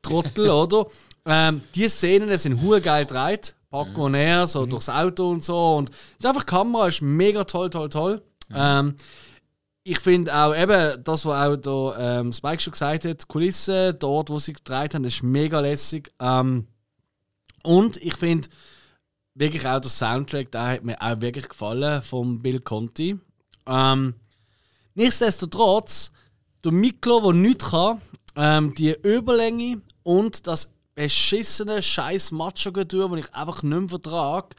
Trottel, oder? Ähm, die Szenen sind hure geil gedreht. Paco und er, so durchs Auto und so. Und einfach die Kamera ist mega toll, toll, toll. Ähm, ich finde auch eben das, was auch da, ähm, Spike schon gesagt hat, die Kulisse dort, wo sie gedreht haben, ist mega lässig. Ähm, und ich finde wirklich auch der Soundtrack, der hat mir auch wirklich gefallen von Bill Conti. Ähm, nichtsdestotrotz, der Miklo, der nichts kann, ähm, die Überlänge und das beschissene scheiß Macho-Getue, das ich einfach nicht mehr vertrage.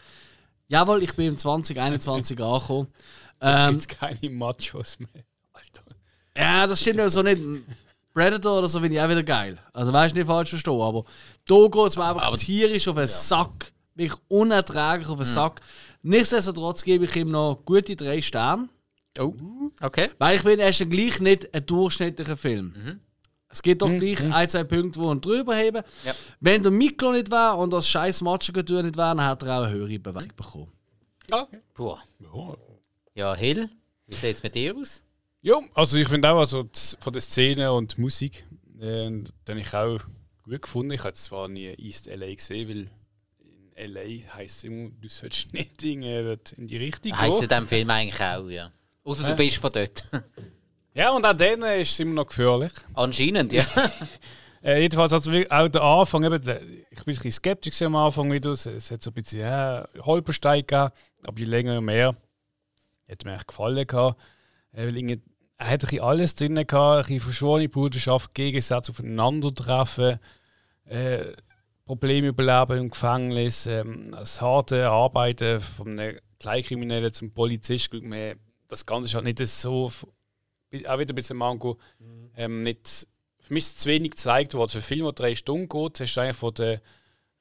Jawohl, ich bin im 2021 angekommen. Ähm, Gibt's keine Machos mehr. Alter. ja, das stimmt ja so nicht. Predator oder so finde ich auch wieder geil. Also weißt du nicht falsch verstehen, aber da geht es mir einfach tierisch auf den Sack. Wirklich unerträglich auf den Sack. Nichtsdestotrotz gebe ich ihm noch gute drei Sterne. Oh, okay. Weil ich finde, er ist ja gleich nicht ein durchschnittlicher Film. Es gibt doch gleich ein, zwei Punkte, die ihn drüber heben. Ja. Wenn der Mikro nicht wäre und das scheiß Matschgetür nicht wäre, dann hätte er auch eine höhere Bewertung bekommen. Okay. Puh. Ja. Ja, Hill, wie sieht es mit dir aus? Ja, also ich finde auch also von der Szene und Musik, äh, den ich auch gut gefunden. Ich habe zwar nie East LA gesehen, weil in LA heisst es immer, du sollst nicht in, äh, in die Richtung Heißt in gehen. diesem Film eigentlich auch, ja. Außer du Hä? bist von dort. Ja, und auch denen ist es immer noch gefährlich. Anscheinend, ja. Äh, jedenfalls also auch der Anfang, eben, der, ich bin ein bisschen skeptisch am Anfang wieder. Es, es hat so ein bisschen ja, Holperstein gegeben, aber je länger, je mehr hat mir echt gefallen gehabt. Weil irgendwie, er hat ein alles drin gehabt, ein bisschen verschworene Bruderschaft, Gegensätze aufeinandertreffen, äh, Probleme überleben im Gefängnis, ähm, das harte Arbeiten von einem Kleinkriminellen zum Polizist. Man- Das Ganze ist halt nicht so, auch wieder ein bisschen Mango, ähm, nicht für mich ist es zu wenig gezeigt worden. Für einen Film, der drei Stunden geht, hast du eigentlich von, der,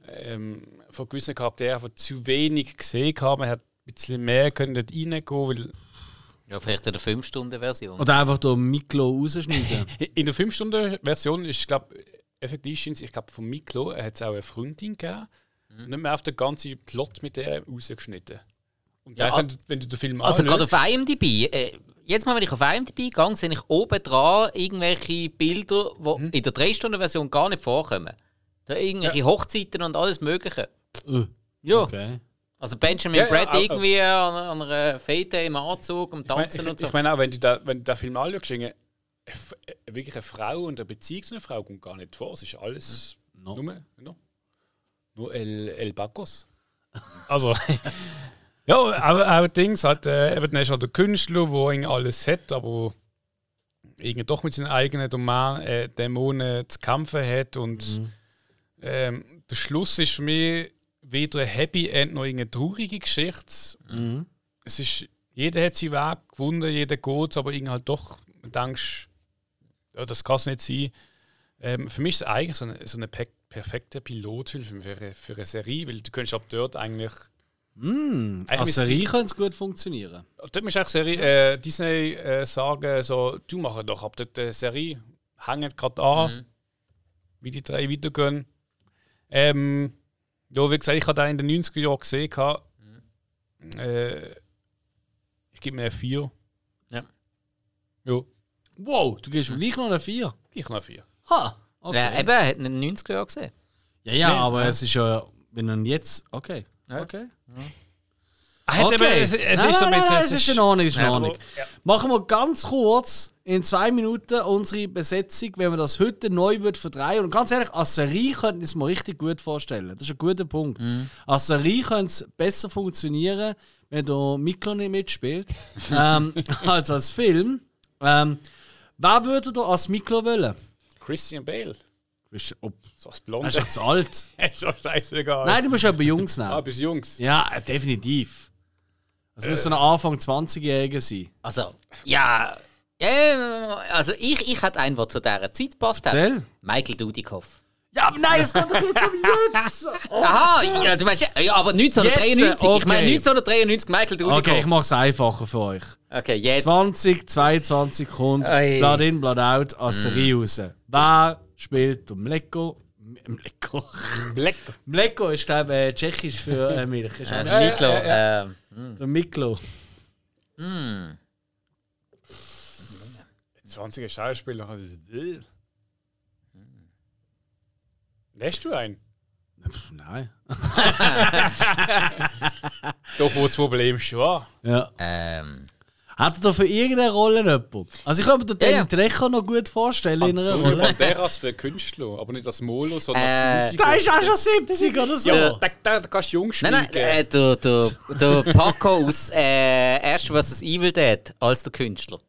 ähm, von gewissen Charakteren zu wenig gesehen. Gehabt. Man hat bisschen mehr können dort reingehen weil Ja, vielleicht in der 5-Stunden-Version. Oder einfach der Miklo rausschneiden. In der 5-Stunden-Version ist, glaube effektiv, ich glaube, von Miklo hat es auch eine Freundin gegeben. Und nicht mehr auf den ganzen Plot mit der rausgeschnitten. Und Ja, ja, wenn, du, den Film Also gerade auf IMDb, äh, jetzt mal, wenn ich auf IMDb gehe, sehe ich oben dran irgendwelche Bilder, die Mhm. in der 3-Stunden-Version gar nicht vorkommen. Da irgendwelche Hochzeiten und alles Mögliche. Äh, Ja, okay. Also Benjamin Ja, ja, Brad auch- irgendwie an, an einer Fete im Anzug, am Ich meine Tanzen ich, und so. ich mein auch, wenn du, da, wenn den Film anschaust, äh, wirklich eine Frau und eine Beziehung zu einer Frau kommt gar nicht vor. Es ist alles No. nur, nur, nur El, El Bacos. Also, ja, aber allerdings hat äh, eben dann ist halt der Künstler, der alles hat, aber irgendwie doch mit seinen eigenen Domain, äh, Dämonen zu kämpfen hat. Und ähm, der Schluss ist für mich weder ein Happy End noch eine traurige Geschichte Mhm. es ist, jeder hat seinen Weg gefunden, jeder geht, aber irgendwie halt doch, du denkst, ja, das kann es nicht sein. Ähm, für mich ist es eigentlich so eine, so eine pe perfekte Pilothilfe für eine, für eine Serie, weil du könntest ab dort eigentlich Mm, als Serie könnte es gut funktionieren. Dort muss ich Serie, äh, Disney äh, sagen, so, du machst doch ab dort eine Serie, hängt gerade an, wie die drei weitergehen. Ähm, ja, wie gesagt, ich habe den in den 90er Jahren gesehen. gehabt. Äh, ich gebe mir eine 4. Ja. Ja, Wow, du gehst mir gleich noch eine 4. ich noch eine 4. Ha! Okay. Ja, eben, er hat ihn in den 90er Jahren gesehen. Ja, ja, Nee, aber ja. es ist ja, wenn dann jetzt, okay. Ja. Okay. Ah, hat okay. eben- es, es nein, ist so nein, ein nein, es ist in Ordnung, ist in Ja, Ordnung. ja. Machen wir ganz kurz in zwei Minuten unsere Besetzung, wenn wir das heute neu wird verdrehen. Und ganz ehrlich, als Serie könnte ich es mir richtig gut vorstellen. Das ist ein guter Punkt. Als Serie könnte es besser funktionieren, wenn der Mikro nicht mitspielt, ähm, als als Film. Ähm, wer würde da als Mikro wollen? Christian Bale. Bist du- oh, So als Er Blonde. ist doch zu alt. ist doch scheißegal. Nein, du musst aber Jungs Ah, nehmen. bis Jungs. Ja, definitiv. Es muss so ein Anfang 20-Jähriger sein. Also, ja. ja also, ich, ich hatte einen, der zu dieser Zeit gepasst hat. Erzähl. Michael Dudikoff. Ja, aber nein, es geht doch jetzt um jetzt. Aha, ja, du meinst, ja, aber 1993. Jetzt, Ich meine okay. 1993 Michael Dudikoff. Okay, ich mache es einfacher für euch. Okay, jetzt. 20, 22 kommt. Blood in, Blood out als Serie raus. Wer spielt um Mleko? Mleko. Mleko ist, glaube ich, äh, tschechisch für äh, Milch. Ist Äh, auch der nicht- Miklo. Der Miklo. 20er Schauspieler. Lässt du einen? Pff, Nein. Doch, wo das Problem schon war. Ja. ähm, Hat er da für irgendeine Rolle jemanden? Also ich kann mir den Ja, ja. Trejo noch gut vorstellen in einer Rolle. Banderas für Künstler, aber nicht als Molo, sondern Äh, als Musiker. Der ist auch schon 70 oder so. Ja, da, da, da kannst du jung spielen. nein, nein, äh, der, der, der Paco aus äh, Erst vs. Evil Dead als der Künstler.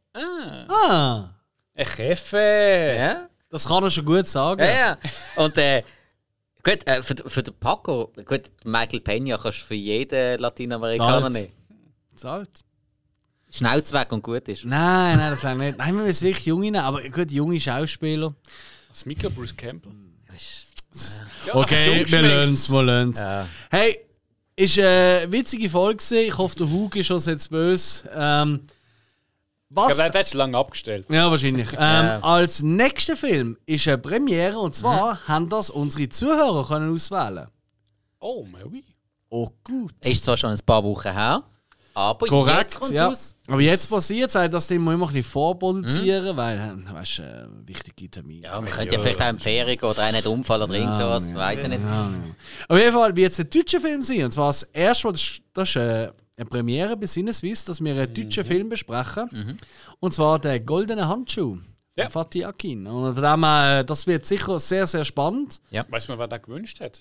Ah, Ein Käfe. Ja? das kann er schon gut sagen. Ja, ja. Und äh, gut, äh, für, für den Paco, gut, Michael Peña kannst du für jeden Latinamerikaner Zahlt. nehmen. Zahlt. Schnauz weg und gut ist. Nein, nein, das langt nicht. Nein, wir müssen wirklich junge nehmen, aber gut, junge Schauspieler. Als Mikro Bruce Campbell. Ja, Okay, jung wir lernen es, wir lernen es. Ja. Hey, ist eine witzige Folge gewesen. Ich hoffe, der Hug ist uns jetzt böse. Ähm, was? Ja, der hat schon lange abgestellt. Ja, wahrscheinlich. Ähm, Ja. Als nächster Film ist eine Premiere und zwar haben das unsere Zuhörer können auswählen. Oh, oui. Oh gut. Ist zwar schon ein paar Wochen her, aber jetzt Korrekt, kommt ja. raus. Aber jetzt passiert es, dass die immer ein bisschen vorproduzieren, weil, äh, weißt du, äh, wichtige Termine. Ja, man könnte ja vielleicht auch in die Ferien oder einen Unfall oder irgend sowas, weiß ich nicht. Ja, ja. Auf jeden Fall wird es ein deutscher Film sein. Und zwar das erste Mal, das ist, das ist äh, eine Premiere bei Sinneswiss, dass wir einen deutschen Film besprechen. Und zwar der Goldene Handschuh. Ja. von Fatih Akin. Und von dem, her, das wird sicher sehr, sehr spannend. Weißt du, wer das gewünscht hat?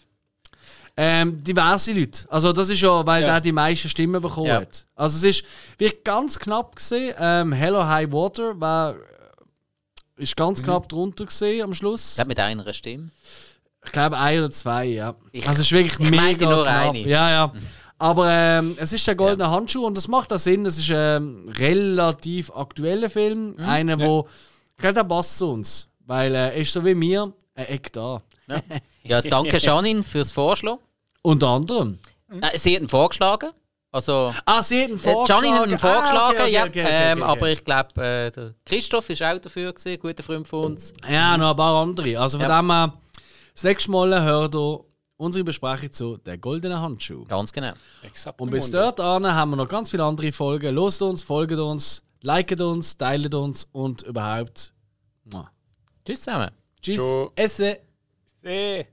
Ähm, diverse Leute. Also das ist ja, weil Ja. der die meisten Stimmen bekommen Ja. hat. Also es ist wirklich ganz knapp gesehen. Ähm, Hello High Water war äh, ist ganz knapp drunter gesehen am Schluss. Das mit einer Stimme. Ich glaube ein oder zwei, ja. Ich- also es ist wirklich ich mega nur knapp. eine. Ja, ja. Aber ähm, es ist der goldene Handschuh und das macht auch Sinn. Es ist ein relativ aktueller Film. Mhm. Einer, wo ich glaube, der passt zu uns. Weil äh, er ist so wie mir ein Eck da. Ja, danke Janine fürs Vorschlagen. Unter anderem. Äh, sie hat ihn vorgeschlagen. Also, Ah, sie hat ihn äh, vorgeschlagen. Janine hat ihn vorgeschlagen, Ah, okay, okay, ja. okay, okay, ähm, okay, Aber ich glaube, äh, der Christoph ist auch dafür, gewesen, guter Freund von uns. Ja, noch ein paar andere. Also von Ja. dem her, das nächste Mal hört ihr unsere Besprechung zu Der goldene Handschuh. Ganz genau. Exakt. Und bis dort haben wir noch ganz viele andere Folgen. Lost uns, folgt uns, liket uns, teilt uns und überhaupt. Mua. Tschüss zusammen. Tschüss. Ciao. Esse. Eh.